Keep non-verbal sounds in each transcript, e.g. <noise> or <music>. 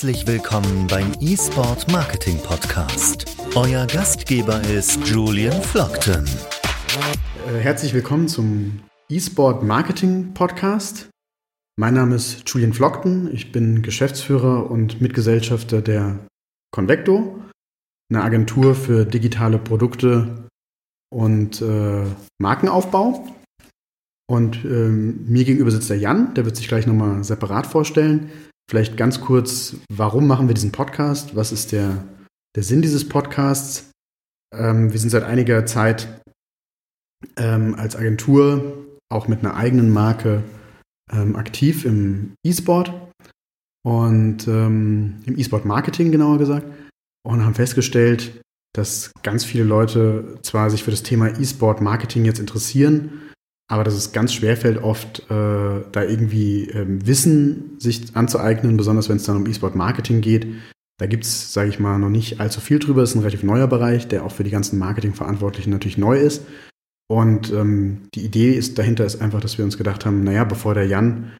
Herzlich willkommen beim eSport Marketing Podcast. Euer Gastgeber ist Julian Flockton. Äh, herzlich willkommen zum eSport Marketing Podcast. Mein Name ist Julian Flockton. Ich bin Geschäftsführer und Mitgesellschafter der Convecto, eine Agentur für digitale Produkte und äh, Markenaufbau. Und ähm, mir gegenüber sitzt der Jan, der wird sich gleich nochmal separat vorstellen. Vielleicht ganz kurz, warum machen wir diesen Podcast? Was ist der, der Sinn dieses Podcasts? Ähm, wir sind seit einiger Zeit ähm, als Agentur auch mit einer eigenen Marke ähm, aktiv im E-Sport und ähm, im E-Sport-Marketing genauer gesagt und haben festgestellt, dass ganz viele Leute zwar sich für das Thema E-Sport-Marketing jetzt interessieren, aber dass es ganz schwer fällt, oft äh, da irgendwie ähm, Wissen sich anzueignen, besonders wenn es dann um E-Sport-Marketing geht. Da gibt es, sage ich mal, noch nicht allzu viel drüber. Es ist ein relativ neuer Bereich, der auch für die ganzen Marketingverantwortlichen natürlich neu ist. Und ähm, die Idee ist dahinter ist einfach, dass wir uns gedacht haben, naja, bevor der Jan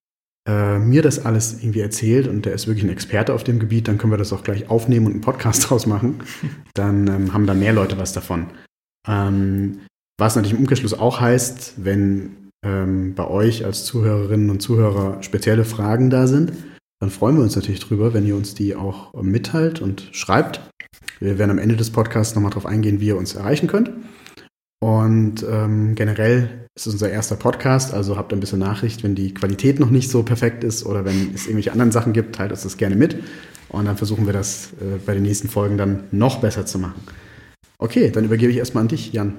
äh, mir das alles irgendwie erzählt und der ist wirklich ein Experte auf dem Gebiet, dann können wir das auch gleich aufnehmen und einen Podcast draus machen. <laughs> Dann ähm, haben da mehr Leute was davon. Ähm, was natürlich im Umkehrschluss auch heißt, wenn ähm, bei euch als Zuhörerinnen und Zuhörer spezielle Fragen da sind, dann freuen wir uns natürlich drüber, wenn ihr uns die auch mitteilt und schreibt. Wir werden am Ende des Podcasts nochmal darauf eingehen, wie ihr uns erreichen könnt. Und ähm, generell ist es unser erster Podcast, also habt ein bisschen Nachricht, wenn die Qualität noch nicht so perfekt ist oder wenn es irgendwelche anderen Sachen gibt, teilt uns das gerne mit. Und dann versuchen wir das äh, bei den nächsten Folgen dann noch besser zu machen. Okay, dann übergebe ich erstmal an dich, Jan.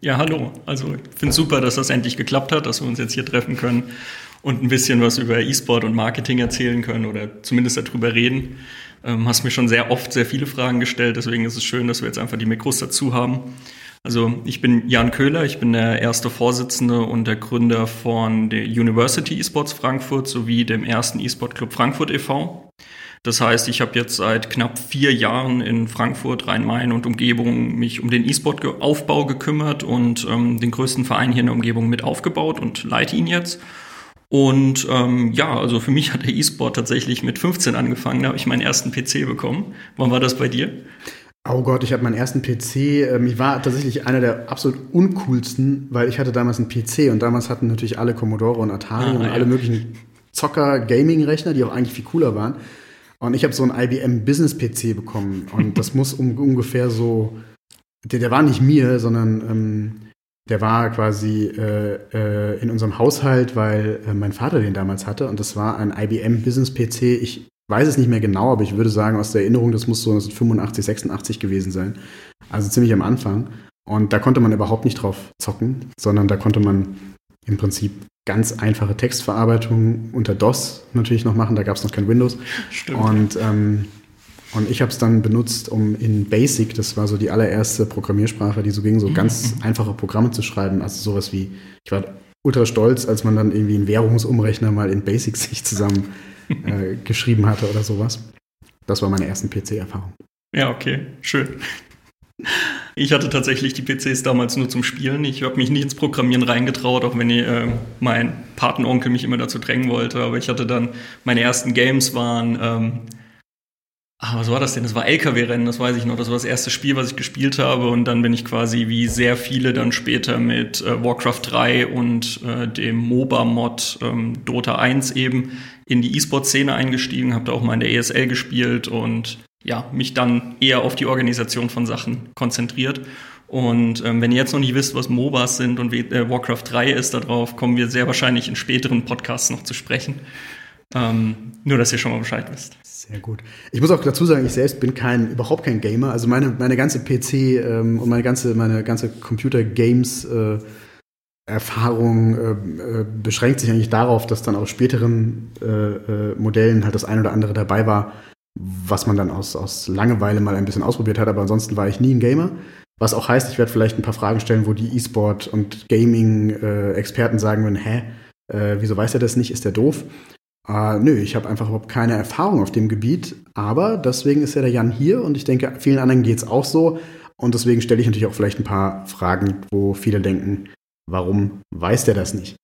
Ja, hallo. Also ich finde es super, dass das endlich geklappt hat, dass wir uns jetzt hier treffen können und ein bisschen was über E-Sport und Marketing erzählen können oder zumindest darüber reden. Ähm, hast mir schon sehr oft sehr viele Fragen gestellt, deswegen ist es schön, dass wir jetzt einfach die Mikros dazu haben. Also ich bin Jan Köhler, ich bin der erste Vorsitzende und der Gründer von der University Esports Frankfurt sowie dem ersten E-Sport Club Frankfurt e.V. Das heißt, ich habe jetzt seit knapp vier Jahren in Frankfurt, Rhein-Main und Umgebung mich um den E-Sport-Aufbau gekümmert und ähm, den größten Verein hier in der Umgebung mit aufgebaut und leite ihn jetzt. Und ähm, ja, also für mich hat der E-Sport tatsächlich mit 15 angefangen. Da habe ich meinen ersten PC bekommen. Wann war das bei dir? Oh Gott, ich hatte meinen ersten PC. Ähm, ich war tatsächlich einer der absolut uncoolsten, weil ich hatte damals einen PC und damals hatten natürlich alle Commodore und Atari ah, und ja. alle möglichen Zocker-Gaming-Rechner, die auch eigentlich viel cooler waren. Und ich habe so einen IBM Business PC bekommen. Und das muss um, ungefähr so. Der, der war nicht mir, sondern ähm, der war quasi äh, äh, in unserem Haushalt, weil äh, mein Vater den damals hatte. Und das war ein IBM Business PC. Ich weiß es nicht mehr genau, aber ich würde sagen, aus der Erinnerung, das muss so 1985, 86 gewesen sein. Also ziemlich am Anfang. Und da konnte man überhaupt nicht drauf zocken, sondern da konnte man im Prinzip ganz einfache Textverarbeitung unter DOS natürlich noch machen. Da gab es noch kein Windows. Stimmt. Und, ähm, und ich habe es dann benutzt, um in Basic, das war so die allererste Programmiersprache, die so ging, so ganz mhm. einfache Programme zu schreiben. Also sowas wie, ich war ultra stolz, als man dann irgendwie einen Währungsumrechner mal in Basic <laughs> sich zusammen äh, geschrieben hatte oder sowas. Das war meine ersten PC-Erfahrung. Ja, okay, schön. Ich hatte tatsächlich die PCs damals nur zum Spielen. Ich habe mich nicht ins Programmieren reingetraut, auch wenn ich, äh, mein Patenonkel mich immer dazu drängen wollte. Aber ich hatte dann, meine ersten Games waren, ähm, ach, was war das denn? Das war LKW-Rennen, das weiß ich noch. Das war das erste Spiel, was ich gespielt habe. Und dann bin ich quasi wie sehr viele dann später mit äh, Warcraft 3 und äh, dem MOBA-Mod ähm, Dota 1 eben in die E-Sport-Szene eingestiegen, habe da auch mal in der ESL gespielt und ja, mich dann eher auf die Organisation von Sachen konzentriert. Und ähm, wenn ihr jetzt noch nicht wisst, was MOBAs sind und äh, Warcraft 3 ist, darauf kommen wir sehr wahrscheinlich in späteren Podcasts noch zu sprechen. Ähm, nur, dass ihr schon mal Bescheid wisst. Sehr gut. Ich muss auch dazu sagen, ich selbst bin kein, überhaupt kein Gamer. Also meine, meine ganze PC ähm, und meine ganze, meine ganze Computer-Games äh, äh, äh, beschränkt sich eigentlich darauf, dass dann auf späteren äh, äh, Modellen halt das ein oder andere dabei war, was man dann aus, aus Langeweile mal ein bisschen ausprobiert hat, aber ansonsten war ich nie ein Gamer. Was auch heißt, ich werde vielleicht ein paar Fragen stellen, wo die E-Sport- und Gaming-Experten sagen würden, hä, äh, wieso weiß er das nicht, ist der doof? Äh, nö, ich habe einfach überhaupt keine Erfahrung auf dem Gebiet, aber deswegen ist ja der Jan hier und ich denke, vielen anderen geht es auch so. Und deswegen stelle ich natürlich auch vielleicht ein paar Fragen, wo viele denken, warum weiß der das nicht?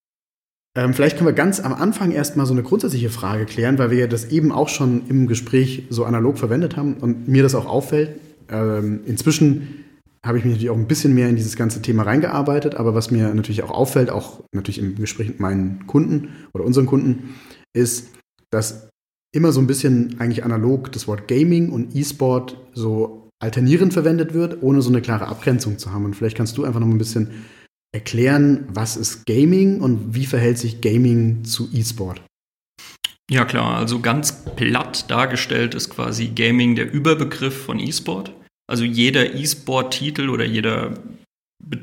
Ähm, vielleicht können wir ganz am Anfang erstmal so eine grundsätzliche Frage klären, weil wir ja das eben auch schon im Gespräch so analog verwendet haben und mir das auch auffällt. Ähm, inzwischen habe ich mich natürlich auch ein bisschen mehr in dieses ganze Thema reingearbeitet, aber was mir natürlich auch auffällt, auch natürlich im Gespräch mit meinen Kunden oder unseren Kunden, ist, dass immer so ein bisschen eigentlich analog das Wort Gaming und E-Sport so alternierend verwendet wird, ohne so eine klare Abgrenzung zu haben. Und vielleicht kannst du einfach noch ein bisschen erklären, was ist Gaming und wie verhält sich Gaming zu E-Sport? Ja klar, also ganz platt dargestellt ist quasi Gaming der Überbegriff von E-Sport. Also jeder E-Sport-Titel oder jeder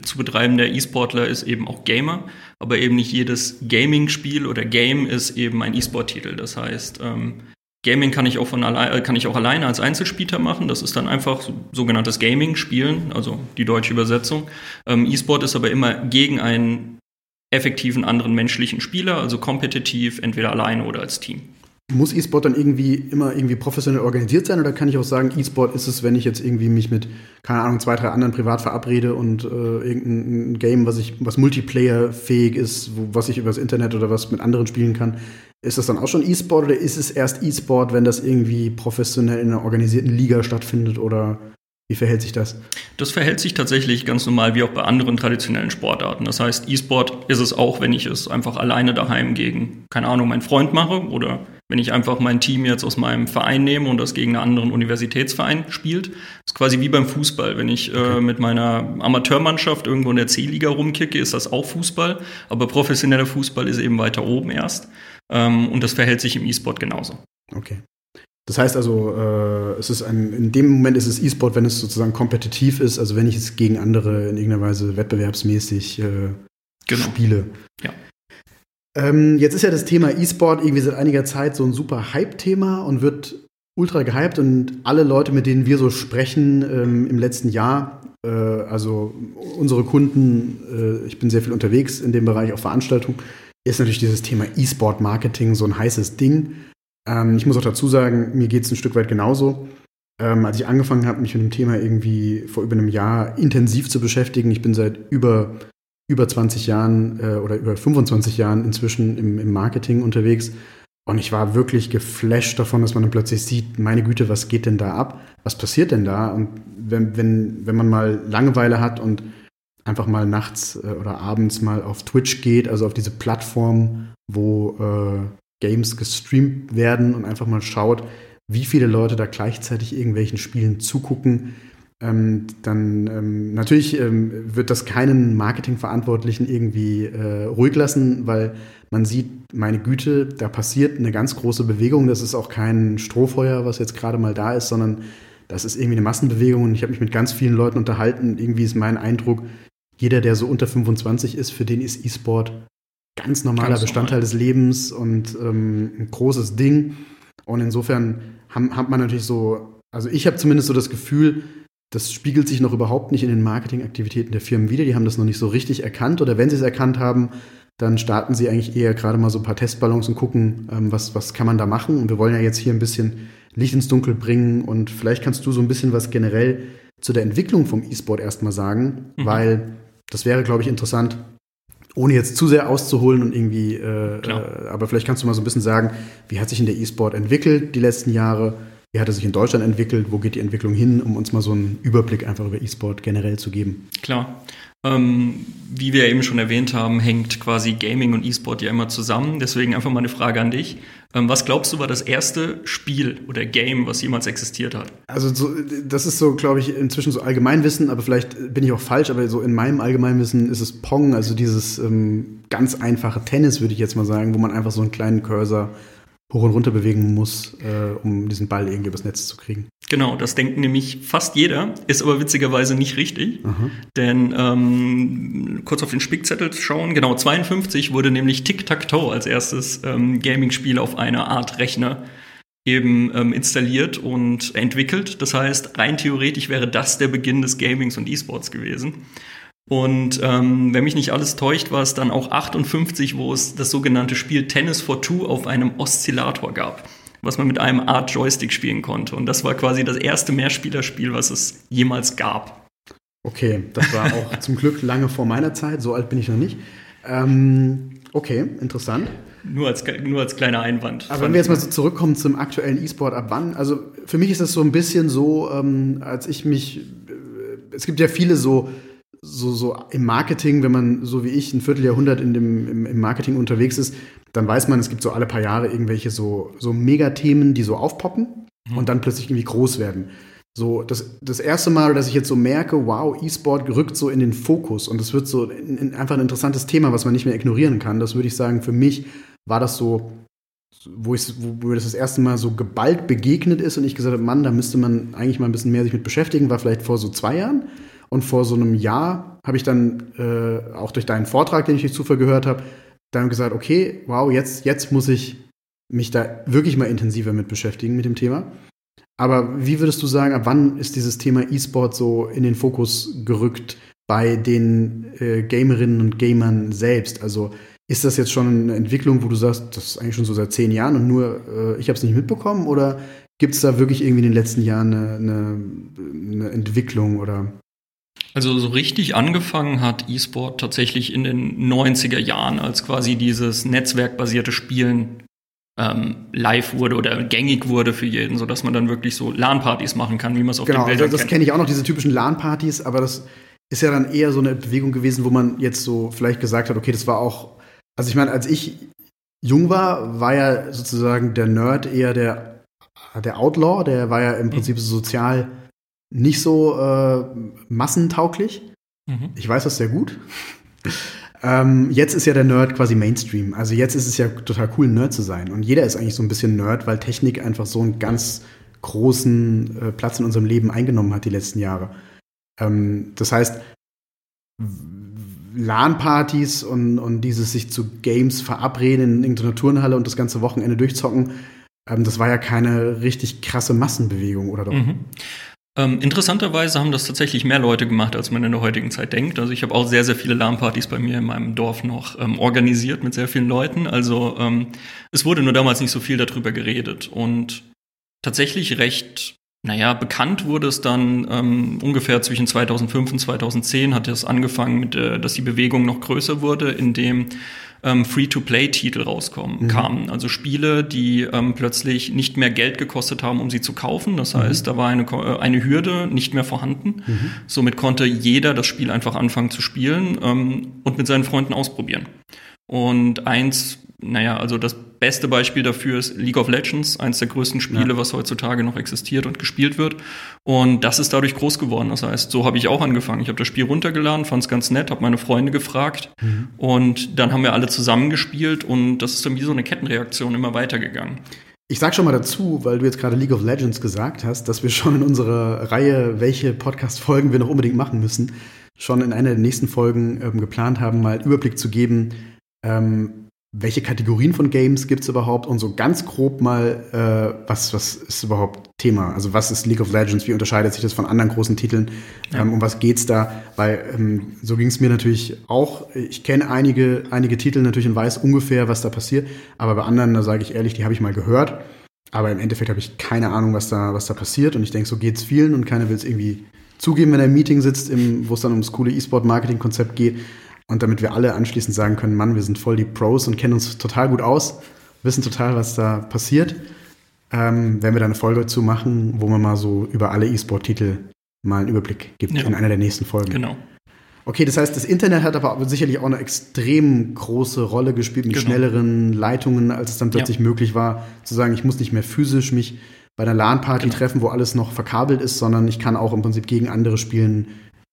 zu betreibender E-Sportler ist eben auch Gamer, aber eben nicht jedes Gaming-Spiel oder Game ist eben ein E-Sport-Titel. Das heißt, ähm, Gaming kann ich auch von allein, äh, kann ich auch alleine als Einzelspieler machen. Das ist dann einfach so, sogenanntes Gaming spielen, also die deutsche Übersetzung. Ähm, E-Sport ist aber immer gegen einen effektiven anderen menschlichen Spieler, also kompetitiv, entweder alleine oder als Team. Muss E-Sport dann irgendwie immer irgendwie professionell organisiert sein oder kann ich auch sagen, E-Sport ist es, wenn ich jetzt irgendwie mich mit, keine Ahnung, zwei, drei anderen privat verabrede und äh, irgendein Game, was ich, was Multiplayer-fähig ist, wo, was ich übers Internet oder was mit anderen spielen kann, ist das dann auch schon E-Sport oder ist es erst E-Sport, wenn das irgendwie professionell in einer organisierten Liga stattfindet oder wie verhält sich das? Das verhält sich tatsächlich ganz normal wie auch bei anderen traditionellen Sportarten. Das heißt, E-Sport ist es auch, wenn ich es einfach alleine daheim gegen, keine Ahnung, meinen Freund mache oder wenn ich einfach mein Team jetzt aus meinem Verein nehme und das gegen einen anderen Universitätsverein spielt. Ist quasi wie beim Fußball. Wenn ich äh, okay. äh, mit meiner Amateurmannschaft irgendwo in der C-Liga rumkicke, ist das auch Fußball. Aber professioneller Fußball ist eben weiter oben erst. Ähm, und das verhält sich im E-Sport genauso. Okay. Das heißt also, äh, es ist ein, in dem Moment ist es E-Sport, wenn es sozusagen kompetitiv ist, also wenn ich es gegen andere in irgendeiner Weise wettbewerbsmäßig äh, genau. spiele. Ja. Ähm, jetzt ist ja das Thema E-Sport irgendwie seit einiger Zeit so ein super Hype-Thema und wird ultra gehypt und alle Leute, mit denen wir so sprechen ähm, im letzten Jahr, äh, also unsere Kunden, äh, ich bin sehr viel unterwegs in dem Bereich, auch Veranstaltungen, ist natürlich dieses Thema E-Sport-Marketing so ein heißes Ding. Ähm, ich muss auch dazu sagen, mir geht es ein Stück weit genauso. Ähm, als ich angefangen habe, mich mit dem Thema irgendwie vor über einem Jahr intensiv zu beschäftigen, ich bin seit über über 20 Jahren äh, oder über 25 Jahren inzwischen im, im Marketing unterwegs. Und ich war wirklich geflasht davon, dass man dann plötzlich sieht, meine Güte, was geht denn da ab? Was passiert denn da? Und wenn, wenn, wenn man mal Langeweile hat und einfach mal nachts äh, oder abends mal auf Twitch geht, also auf diese Plattform, wo äh, Games gestreamt werden und einfach mal schaut, wie viele Leute da gleichzeitig irgendwelchen Spielen zugucken, ähm, dann ähm, natürlich ähm, wird das keinen Marketingverantwortlichen irgendwie äh, ruhig lassen, weil man sieht, meine Güte, da passiert eine ganz große Bewegung. Das ist auch kein Strohfeuer, was jetzt gerade mal da ist, sondern das ist irgendwie eine Massenbewegung. Und ich habe mich mit ganz vielen Leuten unterhalten. Irgendwie ist mein Eindruck, jeder, der so unter 25 ist, für den ist E-Sport ganz normaler ganz Bestandteil normal. des Lebens und ähm, ein großes Ding. Und insofern haben, hat man natürlich so, also ich habe zumindest so das Gefühl, das spiegelt sich noch überhaupt nicht in den Marketingaktivitäten der Firmen wieder. Die haben das noch nicht so richtig erkannt. Oder wenn sie es erkannt haben, dann starten sie eigentlich eher gerade mal so ein paar Testballons und gucken, ähm, was, was kann man da machen. Und wir wollen ja jetzt hier ein bisschen Licht ins Dunkel bringen. Und vielleicht kannst du so ein bisschen was generell zu der Entwicklung vom E-Sport erstmal sagen, mhm. weil das wäre, glaube ich, interessant, ohne jetzt zu sehr auszuholen und irgendwie, äh, äh, aber vielleicht kannst du mal so ein bisschen sagen, wie hat sich in der E-Sport entwickelt die letzten Jahre? Wie hat er sich in Deutschland entwickelt? Wo geht die Entwicklung hin, um uns mal so einen Überblick einfach über E-Sport generell zu geben? Klar. Ähm, wie wir eben schon erwähnt haben, hängt quasi Gaming und E-Sport ja immer zusammen. Deswegen einfach mal eine Frage an dich. Ähm, was glaubst du war das erste Spiel oder Game, was jemals existiert hat? Also so, das ist so, glaube ich, inzwischen so Allgemeinwissen, aber vielleicht bin ich auch falsch, aber so in meinem Allgemeinwissen ist es Pong, also dieses ähm, ganz einfache Tennis, würde ich jetzt mal sagen, wo man einfach so einen kleinen Cursor hoch und runter bewegen muss, äh, um diesen Ball irgendwie übers Netz zu kriegen. Genau, das denkt nämlich fast jeder, ist aber witzigerweise nicht richtig. Aha. Denn ähm, kurz auf den Spickzettel schauen, genau 52 wurde nämlich Tic-Tac-Toe als erstes ähm, Gaming-Spiel auf einer Art Rechner eben ähm, installiert und entwickelt. Das heißt, rein theoretisch wäre das der Beginn des Gamings und E-Sports gewesen. Und ähm, wenn mich nicht alles täuscht, war es dann auch 58, wo es das sogenannte Spiel Tennis for Two auf einem Oszillator gab, was man mit einem Art Joystick spielen konnte. Und das war quasi das erste Mehrspielerspiel, was es jemals gab. Okay, das war auch zum Glück lange vor meiner Zeit, so alt bin ich noch nicht. Ähm, okay, interessant. Nur als, nur als kleiner Einwand. Aber wenn wir jetzt mal so zurückkommen zum aktuellen E-Sport, ab wann? Also für mich ist das so ein bisschen so, ähm, als ich mich, äh, es gibt ja viele so, so, so im Marketing, wenn man so wie ich ein Vierteljahrhundert in dem, im, im Marketing unterwegs ist, dann weiß man, es gibt so alle paar Jahre irgendwelche so, so Megathemen, die so aufpoppen mhm. und dann plötzlich irgendwie groß werden. So, das, das erste Mal, dass ich jetzt so merke, wow, E-Sport rückt so in den Fokus und es wird so in, in einfach ein interessantes Thema, was man nicht mehr ignorieren kann. Das würde ich sagen, für mich war das so, wo, ich, wo mir das das erste Mal so geballt begegnet ist und ich gesagt habe, Mann, da müsste man eigentlich mal ein bisschen mehr sich mit beschäftigen, war vielleicht vor so zwei Jahren. Und vor so einem Jahr habe ich dann äh, auch durch deinen Vortrag, den ich durch Zufall gehört habe, dann gesagt, okay, wow, jetzt, jetzt muss ich mich da wirklich mal intensiver mit beschäftigen mit dem Thema. Aber wie würdest du sagen, ab wann ist dieses Thema E-Sport so in den Fokus gerückt bei den äh, Gamerinnen und Gamern selbst? Also ist das jetzt schon eine Entwicklung, wo du sagst, das ist eigentlich schon so seit zehn Jahren und nur äh, ich habe es nicht mitbekommen? Oder gibt es da wirklich irgendwie in den letzten Jahren eine, eine, eine Entwicklung oder? Also so richtig angefangen hat E-Sport tatsächlich in den 90er Jahren, als quasi dieses netzwerkbasierte Spielen ähm, live wurde oder gängig wurde für jeden, sodass man dann wirklich so LAN-Partys machen kann, wie man es auf genau, den Bildern also das kenne ich auch noch, diese typischen LAN-Partys, aber das ist ja dann eher so eine Bewegung gewesen, wo man jetzt so vielleicht gesagt hat, okay, das war auch, also ich meine, als ich jung war, war ja sozusagen der Nerd eher der, der Outlaw, der war ja im Prinzip so sozial nicht so äh, massentauglich. Mhm. Ich weiß das sehr gut. <laughs> Ähm, jetzt ist ja der Nerd quasi Mainstream. Also jetzt ist es ja total cool, Nerd zu sein. Und jeder ist eigentlich so ein bisschen Nerd, weil Technik einfach so einen ganz großen äh, Platz in unserem Leben eingenommen hat die letzten Jahre. Ähm, das heißt, LAN-Partys und, und dieses sich zu Games verabreden in irgendeiner Turnhalle und das ganze Wochenende durchzocken, ähm, das war ja keine richtig krasse Massenbewegung, oder doch? Mhm. Ähm, interessanterweise haben das tatsächlich mehr Leute gemacht, als man in der heutigen Zeit denkt. Also ich habe auch sehr, sehr viele LAN-Partys bei mir in meinem Dorf noch ähm, organisiert mit sehr vielen Leuten. Also ähm, es wurde nur damals nicht so viel darüber geredet. Und tatsächlich recht, naja, bekannt wurde es dann ähm, ungefähr zwischen 2005 und 2010 hat es angefangen, mit, äh, dass die Bewegung noch größer wurde, indem ähm, Free-to-Play-Titel rauskommen, mhm. kamen. Also Spiele, die ähm, plötzlich nicht mehr Geld gekostet haben, um sie zu kaufen. Das mhm. heißt, mhm. da war eine, äh, eine Hürde nicht mehr vorhanden. Mhm. Somit konnte jeder das Spiel einfach anfangen zu spielen ähm, und mit seinen Freunden ausprobieren. Und eins naja, also das beste Beispiel dafür ist League of Legends, eines der größten Spiele, ja. was heutzutage noch existiert und gespielt wird. Und das ist dadurch groß geworden. Das heißt, so habe ich auch angefangen. Ich habe das Spiel runtergeladen, fand es ganz nett, habe meine Freunde gefragt mhm. und dann haben wir alle zusammen gespielt und das ist dann wie so eine Kettenreaktion immer weitergegangen. Ich sag schon mal dazu, weil du jetzt gerade League of Legends gesagt hast, dass wir schon in unserer Reihe, welche Podcast-Folgen wir noch unbedingt machen müssen, schon in einer der nächsten Folgen ähm, geplant haben, mal Überblick zu geben, ähm, welche Kategorien von Games gibt es überhaupt und so ganz grob mal, äh, was, was ist überhaupt Thema? Also was ist League of Legends, wie unterscheidet sich das von anderen großen Titeln, ja. ähm, um was geht's da? Weil ähm, so ging es mir natürlich auch. Ich kenne einige, einige Titel natürlich und weiß ungefähr, was da passiert, aber bei anderen, da sage ich ehrlich, die habe ich mal gehört. Aber im Endeffekt habe ich keine Ahnung, was da, was da passiert. Und ich denke, so geht's vielen und keiner will es irgendwie zugeben, wenn er im Meeting sitzt, wo es dann ums coole E-Sport-Marketing-Konzept geht. Und damit wir alle anschließend sagen können, Mann, wir sind voll die Pros und kennen uns total gut aus, wissen total, was da passiert, ähm, werden wir da eine Folge zu machen, wo man mal so über alle E-Sport-Titel mal einen Überblick gibt ja. in einer der nächsten Folgen. Genau. Okay, das heißt, das Internet hat aber sicherlich auch eine extrem große Rolle gespielt mit genau. schnelleren Leitungen, als es dann plötzlich ja. möglich war, zu sagen, ich muss nicht mehr physisch mich bei einer LAN-Party genau. treffen, wo alles noch verkabelt ist, sondern ich kann auch im Prinzip gegen andere spielen,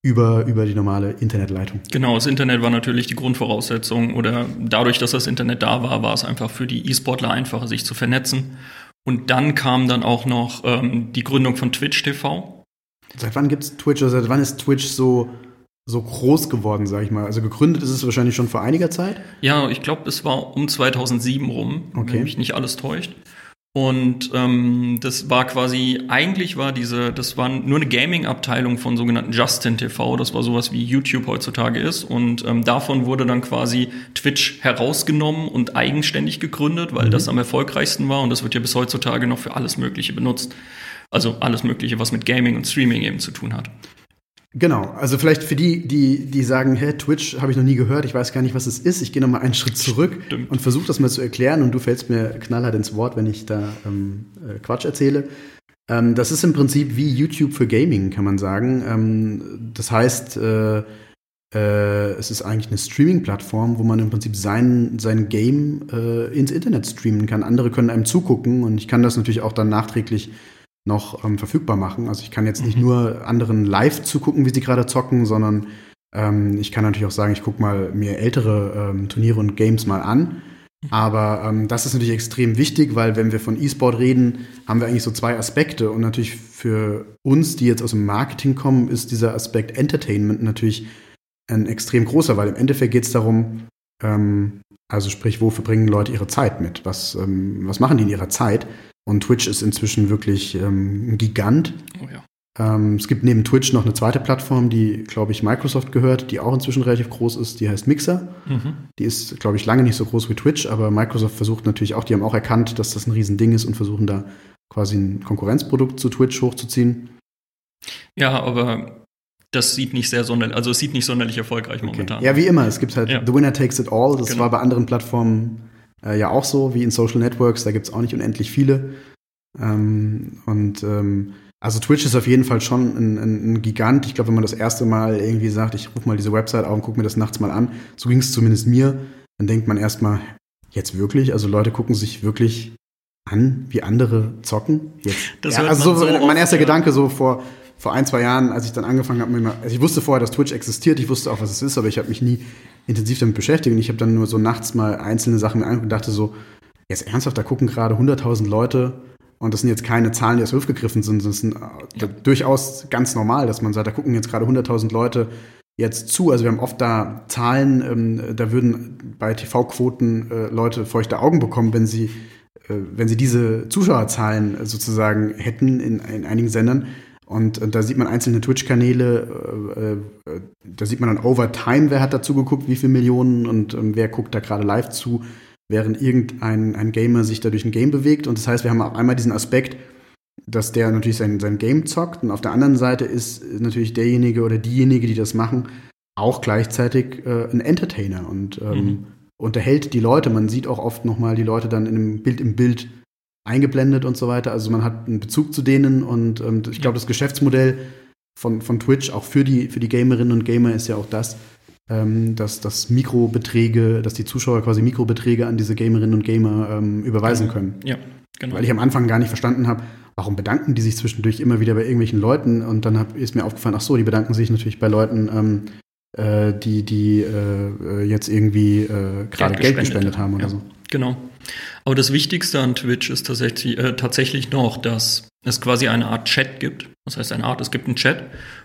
über, über die normale Internetleitung. Genau, das Internet war natürlich die Grundvoraussetzung oder dadurch, dass das Internet da war, war es einfach für die E-Sportler einfacher, sich zu vernetzen. Und dann kam dann auch noch ähm, die Gründung von Twitch TV. Seit wann gibt es Twitch? Also seit wann ist Twitch so, so groß geworden, sag ich mal? Also gegründet ist es wahrscheinlich schon vor einiger Zeit? Ja, ich glaube, es war um 2007 rum, okay. wenn mich nicht alles täuscht. Und ähm, das war quasi, eigentlich war diese, das war nur eine Gaming-Abteilung von sogenannten Justin TV, das war sowas wie YouTube heutzutage ist. Und ähm, davon wurde dann quasi Twitch herausgenommen und eigenständig gegründet, weil mhm. das am erfolgreichsten war und das wird ja bis heutzutage noch für alles Mögliche benutzt. Also alles Mögliche, was mit Gaming und Streaming eben zu tun hat. Genau, also vielleicht für die, die, die sagen, hä, Twitch habe ich noch nie gehört, ich weiß gar nicht, was es ist. Ich gehe noch mal einen Schritt zurück Stimmt. und versuche das mal zu erklären und du fällst mir knallhart ins Wort, wenn ich da ähm, äh, Quatsch erzähle. Ähm, das ist im Prinzip wie YouTube für Gaming, kann man sagen. Ähm, das heißt, äh, äh, es ist eigentlich eine Streaming-Plattform, wo man im Prinzip sein, sein Game äh, ins Internet streamen kann. Andere können einem zugucken und ich kann das natürlich auch dann nachträglich noch ähm, verfügbar machen. Also ich kann jetzt nicht mhm. nur anderen live zugucken, wie sie gerade zocken, sondern ähm, ich kann natürlich auch sagen, ich gucke mal mir ältere ähm, Turniere und Games mal an. Aber ähm, das ist natürlich extrem wichtig, weil wenn wir von E-Sport reden, haben wir eigentlich so zwei Aspekte. Und natürlich für uns, die jetzt aus dem Marketing kommen, ist dieser Aspekt Entertainment natürlich ein extrem großer, weil im Endeffekt geht es darum, ähm, also sprich, wofür bringen Leute ihre Zeit mit? Was, ähm, was machen die in ihrer Zeit? Und Twitch ist inzwischen wirklich ähm, ein Gigant. Oh ja. Ähm, es gibt neben Twitch noch eine zweite Plattform, die, glaube ich, Microsoft gehört, die auch inzwischen relativ groß ist. Die heißt Mixer. Mhm. Die ist, glaube ich, lange nicht so groß wie Twitch, aber Microsoft versucht natürlich auch, die haben auch erkannt, dass das ein Riesending ist und versuchen da quasi ein Konkurrenzprodukt zu Twitch hochzuziehen. Ja, aber das sieht nicht sehr sonderlich, also es sieht nicht sonderlich erfolgreich okay. momentan. Ja, wie immer. Es gibt halt ja. The Winner Takes It All. Das genau. war bei anderen Plattformen äh, ja auch so, wie in Social Networks, da gibt es auch nicht unendlich viele. Ähm, und ähm, also Twitch ist auf jeden Fall schon ein, ein, ein Gigant. Ich glaube, wenn man das erste Mal irgendwie sagt, ich rufe mal diese Website auf und gucke mir das nachts mal an, so ging es zumindest mir, dann denkt man erstmal, jetzt wirklich? Also Leute gucken sich wirklich an, wie andere zocken. Jetzt. Das ja, also so, so mein erster ja. Gedanke so vor vor ein, zwei Jahren, als ich dann angefangen habe, also ich wusste vorher, dass Twitch existiert, ich wusste auch, was es ist, aber ich habe mich nie intensiv damit beschäftigt und ich habe dann nur so nachts mal einzelne Sachen mir angeguckt und dachte so, jetzt ernsthaft, da gucken gerade 100.000 Leute und das sind jetzt keine Zahlen, die aus Luft gegriffen sind, das ist ja. durchaus ganz normal, dass man sagt, da gucken jetzt gerade 100.000 Leute jetzt zu. Also wir haben oft da Zahlen, ähm, da würden bei TV-Quoten äh, Leute feuchte Augen bekommen, wenn sie, äh, wenn sie diese Zuschauerzahlen sozusagen hätten in, in einigen Sendern. Und, und da sieht man einzelne Twitch-Kanäle, äh, äh, da sieht man dann over time, wer hat dazu geguckt, wie viele Millionen und ähm, wer guckt da gerade live zu, während irgendein ein Gamer sich da durch ein Game bewegt. Und das heißt, wir haben auch einmal diesen Aspekt, dass der natürlich sein, sein Game zockt. Und auf der anderen Seite ist natürlich derjenige oder diejenige, die das machen, auch gleichzeitig äh, ein Entertainer und ähm, mhm. unterhält die Leute. Man sieht auch oft nochmal die Leute dann in einem Bild im Bild eingeblendet und so weiter. Also man hat einen Bezug zu denen und ähm, ich glaube, das Geschäftsmodell von, von Twitch auch für die, für die Gamerinnen und Gamer ist ja auch das, ähm, dass, dass Mikrobeträge, dass die Zuschauer quasi Mikrobeträge an diese Gamerinnen und Gamer ähm, überweisen können. Ja, genau. Weil ich am Anfang gar nicht verstanden habe, warum bedanken die sich zwischendurch immer wieder bei irgendwelchen Leuten und dann hab, ist mir aufgefallen, ach so, die bedanken sich natürlich bei Leuten, ähm, äh, die, die äh, jetzt irgendwie äh, gerade Geld, Geld gespendet haben oder ja, so. Genau. Aber das Wichtigste an Twitch ist tatsächlich, äh, tatsächlich noch, dass es quasi eine Art Chat gibt. Das heißt, eine Art, es gibt einen Chat,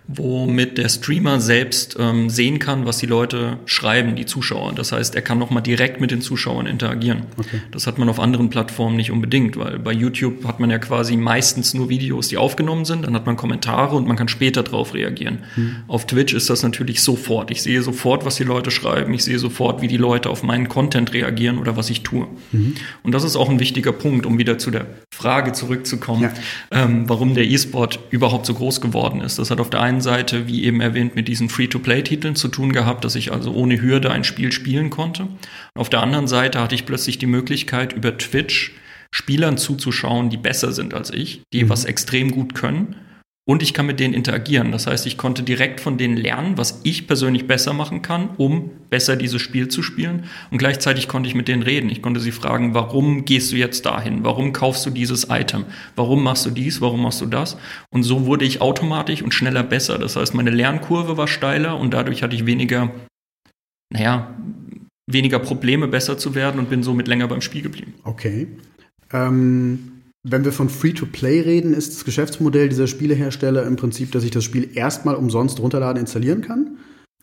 womit der Streamer selbst ähm, sehen kann, was die Leute schreiben, die Zuschauer. Das heißt, er kann nochmal direkt mit den Zuschauern interagieren. Okay. Das hat man auf anderen Plattformen nicht unbedingt, weil bei YouTube hat man ja quasi meistens nur Videos, die aufgenommen sind, dann hat man Kommentare und man kann später drauf reagieren. Mhm. Auf Twitch ist das natürlich sofort. Ich sehe sofort, was die Leute schreiben, ich sehe sofort, wie die Leute auf meinen Content reagieren oder was ich tue. Mhm. Und das ist auch ein wichtiger Punkt, um wieder zu der Frage zurückzukommen. Ja ähm, warum der E-Sport überhaupt so groß geworden ist. Das hat auf der einen Seite, wie eben erwähnt, mit diesen Free-to-Play-Titeln zu tun gehabt, dass ich also ohne Hürde ein Spiel spielen konnte. Auf der anderen Seite hatte ich plötzlich die Möglichkeit, über Twitch Spielern zuzuschauen, die besser sind als ich, die mhm. was extrem gut können und ich kann mit denen interagieren. Das heißt, ich konnte direkt von denen lernen, was ich persönlich besser machen kann, um besser dieses Spiel zu spielen. Und gleichzeitig konnte ich mit denen reden. Ich konnte sie fragen, warum gehst du jetzt dahin? Warum kaufst du dieses Item? Warum machst du dies? Warum machst du das? Und so wurde ich automatisch und schneller besser. Das heißt, meine Lernkurve war steiler und dadurch hatte ich weniger, naja, weniger Probleme, besser zu werden und bin somit länger beim Spiel geblieben. Okay. Ähm wenn wir von Free-to-Play reden, ist das Geschäftsmodell dieser Spielehersteller im Prinzip, dass ich das Spiel erstmal umsonst runterladen, installieren kann,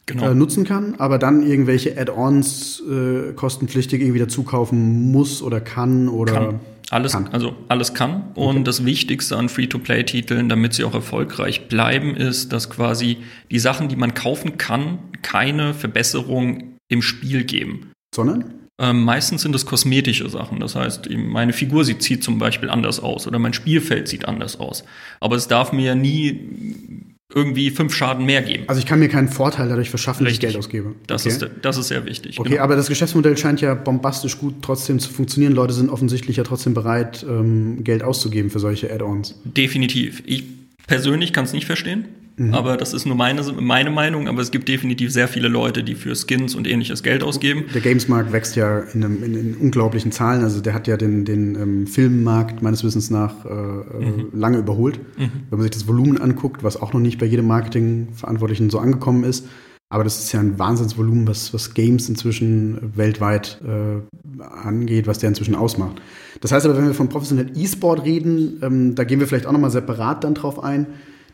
genau. äh, nutzen kann, aber dann irgendwelche Add-ons äh, kostenpflichtig irgendwie dazu kaufen muss oder kann oder kann. Alles, kann. also alles kann. Und okay. das Wichtigste an Free-to-Play-Titeln, damit sie auch erfolgreich bleiben, ist, dass quasi die Sachen, die man kaufen kann, keine Verbesserung im Spiel geben. Sondern? Ähm, meistens sind es kosmetische Sachen. Das heißt, meine Figur sieht, sieht zum Beispiel anders aus oder mein Spielfeld sieht anders aus. Aber es darf mir nie irgendwie fünf Schaden mehr geben. Also ich kann mir keinen Vorteil dadurch verschaffen, Richtig. dass ich Geld ausgebe. Das, okay. ist, das ist sehr wichtig. Okay, genau. aber das Geschäftsmodell scheint ja bombastisch gut trotzdem zu funktionieren. Leute sind offensichtlich ja trotzdem bereit, ähm, Geld auszugeben für solche Add-ons. Definitiv. Ich persönlich kann es nicht verstehen, Mhm. aber das ist nur meine, meine Meinung. Aber es gibt definitiv sehr viele Leute, die für Skins und ähnliches Geld ausgeben. Der Gamesmarkt wächst ja in, einem, in, in unglaublichen Zahlen. Also der hat ja den, den ähm, Filmmarkt meines Wissens nach äh, Mhm. äh, lange überholt. Wenn man sich das Volumen anguckt, was auch noch nicht bei jedem Marketingverantwortlichen so angekommen ist. Aber das ist ja ein Wahnsinnsvolumen, was, was Games inzwischen weltweit äh, angeht, was der inzwischen ausmacht. Das heißt aber, wenn wir von professionell E-Sport reden, ähm, da gehen wir vielleicht auch nochmal separat dann drauf ein.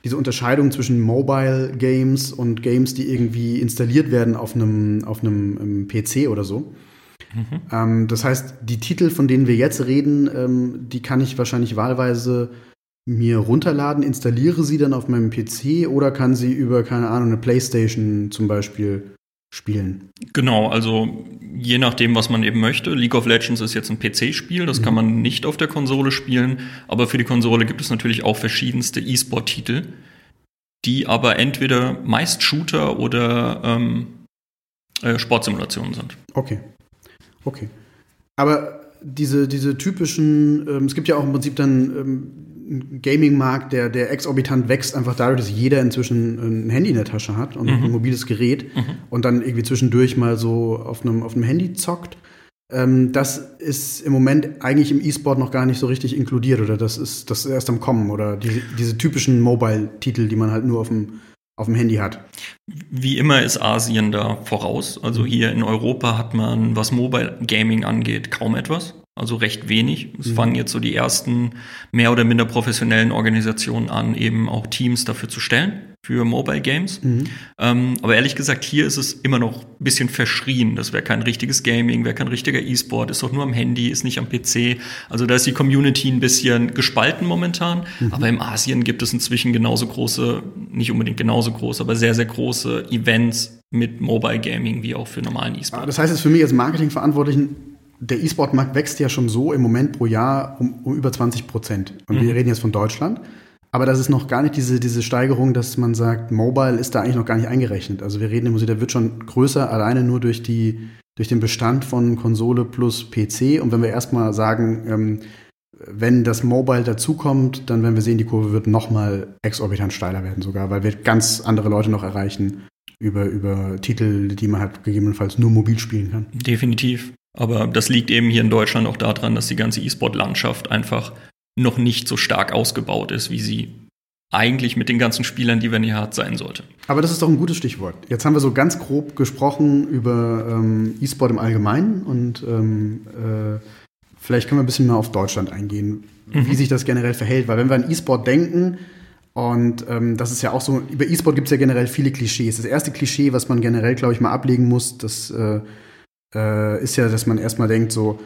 Diese Unterscheidung zwischen Mobile Games und Games, die irgendwie installiert werden auf einem, auf einem ähm, PC oder so. Ähm, das heißt, die Titel, von denen wir jetzt reden, ähm, die kann ich wahrscheinlich wahlweise mir runterladen, installiere sie dann auf meinem PC oder kann sie über, keine Ahnung, eine Playstation zum Beispiel spielen. Genau, also je nachdem, was man eben möchte. League of Legends ist jetzt ein PC-Spiel, das kann man nicht auf der Konsole spielen, aber für die Konsole gibt es natürlich auch verschiedenste E-Sport-Titel, die aber entweder meist Shooter oder ähm, äh, Sportsimulationen sind. Okay. Okay. Aber diese, diese typischen, ähm, es gibt ja auch im Prinzip dann ähm, Gaming-Markt, der, der exorbitant wächst, einfach dadurch, dass jeder inzwischen ein Handy in der Tasche hat und ein mobiles Gerät und dann irgendwie zwischendurch mal so auf einem, auf einem Handy zockt. Ähm, das ist im Moment eigentlich im E-Sport noch gar nicht so richtig inkludiert oder das ist, das ist erst am Kommen oder diese, diese typischen Mobile-Titel, die man halt nur auf dem, auf dem Handy hat. Wie immer ist Asien da voraus. Also hier in Europa hat man, was Mobile Gaming angeht, kaum etwas. Also recht wenig. Es fangen jetzt so die ersten mehr oder minder professionellen Organisationen an, eben auch Teams dafür zu stellen, für Mobile Games. Ähm, aber ehrlich gesagt, hier ist es immer noch ein bisschen verschrien. Das wäre kein richtiges Gaming, wäre kein richtiger E-Sport, ist doch nur am Handy, ist nicht am PC. Also da ist die Community ein bisschen gespalten momentan. Aber im Asien gibt es inzwischen genauso große, nicht unbedingt genauso große, aber sehr, sehr große Events mit Mobile Gaming wie auch für normalen E-Sport. Das heißt jetzt für mich als Marketingverantwortlichen, der E-Sport-Markt wächst ja schon so im Moment pro Jahr um, um über 20 Prozent. Und wir reden jetzt von Deutschland. Aber das ist noch gar nicht diese, diese Steigerung, dass man sagt, Mobile ist da eigentlich noch gar nicht eingerechnet. Also wir reden im der wird schon größer, alleine nur durch, die, durch den Bestand von Konsole plus PC. Und wenn wir erstmal sagen, ähm, wenn das Mobile dazukommt, dann werden wir sehen, die Kurve wird noch mal exorbitant steiler werden sogar, weil wir ganz andere Leute noch erreichen über, über Titel, die man halt gegebenenfalls nur mobil spielen kann. Definitiv. Aber das liegt eben hier in Deutschland auch daran, dass die ganze E-Sport-Landschaft einfach noch nicht so stark ausgebaut ist, wie sie eigentlich mit den ganzen Spielern, die man hier hat, sein sollte. Aber das ist doch ein gutes Stichwort. Jetzt haben wir so ganz grob gesprochen über ähm, E-Sport im Allgemeinen und ähm, äh, vielleicht können wir ein bisschen mal auf Deutschland eingehen, wie sich das generell verhält. Weil wenn wir an E-Sport denken, und ähm, das ist ja auch so, über E-Sport gibt es ja generell viele Klischees. Das erste Klischee, was man generell, glaube ich, mal ablegen muss, das äh, äh, ist ja, dass man erstmal denkt, so,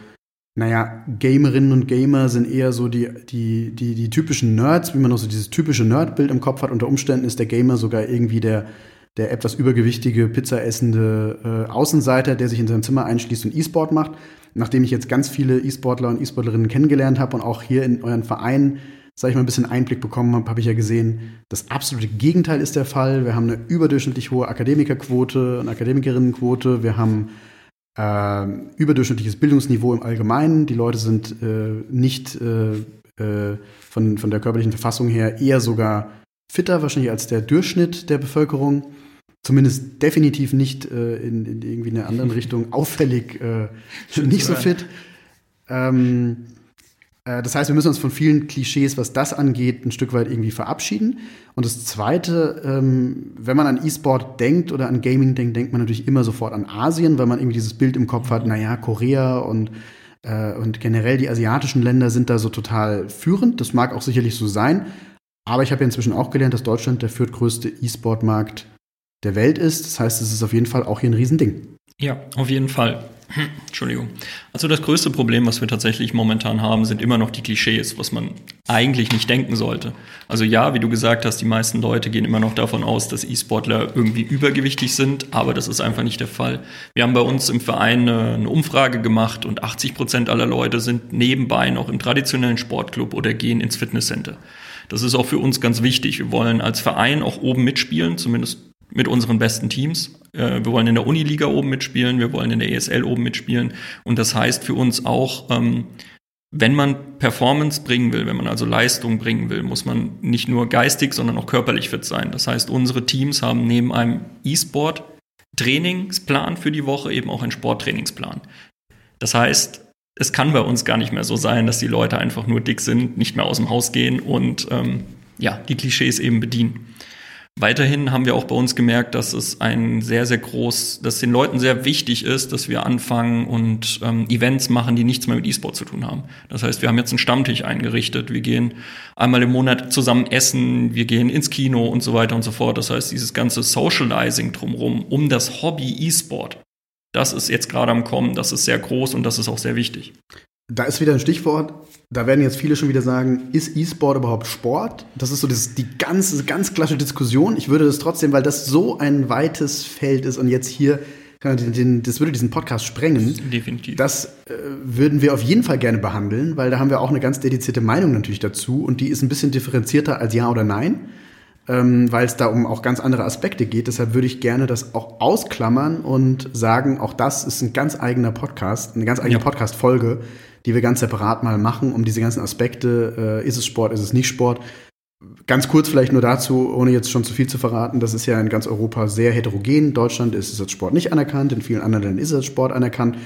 naja, Gamerinnen und Gamer sind eher so die, die, die, die typischen Nerds, wie man noch so dieses typische Nerdbild im Kopf hat. Unter Umständen ist der Gamer sogar irgendwie der, der etwas übergewichtige, Pizza essende äh, Außenseiter, der sich in seinem Zimmer einschließt und E-Sport macht. Nachdem ich jetzt ganz viele E-Sportler und E-Sportlerinnen kennengelernt habe und auch hier in euren Verein, sag ich mal, ein bisschen Einblick bekommen habe, habe ich ja gesehen, das absolute Gegenteil ist der Fall. Wir haben eine überdurchschnittlich hohe Akademikerquote und Akademikerinnenquote. Wir haben äh, überdurchschnittliches Bildungsniveau im Allgemeinen. Die Leute sind äh, nicht äh, äh, von, von der körperlichen Verfassung her eher sogar fitter wahrscheinlich als der Durchschnitt der Bevölkerung. Zumindest definitiv nicht äh, in, in irgendwie einer anderen <laughs> Richtung auffällig nicht so fit. Ähm, äh, das heißt, wir müssen uns von vielen Klischees, was das angeht, ein Stück weit irgendwie verabschieden. Und das Zweite, ähm, wenn man an E-Sport denkt oder an Gaming denkt, denkt man natürlich immer sofort an Asien, weil man irgendwie dieses Bild im Kopf hat, naja, Korea und, äh, und generell die asiatischen Länder sind da so total führend. Das mag auch sicherlich so sein. Aber ich habe ja inzwischen auch gelernt, dass Deutschland der viertgrößte E-Sport-Markt der Welt ist. Das heißt, es ist auf jeden Fall auch hier ein Riesending. Ja, auf jeden Fall. Hm, Entschuldigung. Also das größte Problem, was wir tatsächlich momentan haben, sind immer noch die Klischees, was man eigentlich nicht denken sollte. Also ja, wie du gesagt hast, die meisten Leute gehen immer noch davon aus, dass E-Sportler irgendwie übergewichtig sind, aber das ist einfach nicht der Fall. Wir haben bei uns im Verein eine, eine Umfrage gemacht und 80 Prozent aller Leute sind nebenbei noch im traditionellen Sportclub oder gehen ins Fitnesscenter. Das ist auch für uns ganz wichtig. Wir wollen als Verein auch oben mitspielen, zumindest mit unseren besten Teams. Äh, wir wollen in der Uniliga oben mitspielen, wir wollen in der ESL oben mitspielen. Und das heißt für uns auch, ähm, wenn man Performance bringen will, wenn man also Leistung bringen will, muss man nicht nur geistig, sondern auch körperlich fit sein. Das heißt, unsere Teams haben neben einem E-Sport Trainingsplan für die Woche eben auch einen Sporttrainingsplan. Das heißt, es kann bei uns gar nicht mehr so sein, dass die Leute einfach nur dick sind, nicht mehr aus dem Haus gehen und ähm, ja, die Klischees eben bedienen. Weiterhin haben wir auch bei uns gemerkt, dass es ein sehr, sehr groß, dass den Leuten sehr wichtig ist, dass wir anfangen und ähm, Events machen, die nichts mehr mit E-Sport zu tun haben. Das heißt, wir haben jetzt einen Stammtisch eingerichtet, wir gehen einmal im Monat zusammen essen, wir gehen ins Kino und so weiter und so fort. Das heißt, dieses ganze Socializing drumherum, um das Hobby E-Sport, das ist jetzt gerade am Kommen, das ist sehr groß und das ist auch sehr wichtig. Da ist wieder ein Stichwort. Da werden jetzt viele schon wieder sagen, ist E-Sport überhaupt Sport? Das ist so das, die ganz, ganz klassische Diskussion. Ich würde das trotzdem, weil das so ein weites Feld ist und jetzt hier, das würde diesen Podcast sprengen. Definitiv. Das äh, würden wir auf jeden Fall gerne behandeln, weil da haben wir auch eine ganz dedizierte Meinung natürlich dazu und die ist ein bisschen differenzierter als Ja oder Nein ähm, weil es da um auch ganz andere Aspekte geht. Deshalb würde ich gerne das auch ausklammern und sagen, auch das ist ein ganz eigener Podcast, eine ganz eigene ja. Podcast-Folge, die wir ganz separat mal machen, um diese ganzen Aspekte, äh, ist es Sport, ist es nicht Sport. Ganz kurz vielleicht nur dazu, ohne jetzt schon zu viel zu verraten, das ist ja in ganz Europa sehr heterogen. In Deutschland ist es als Sport nicht anerkannt, in vielen anderen Ländern ist es als Sport anerkannt.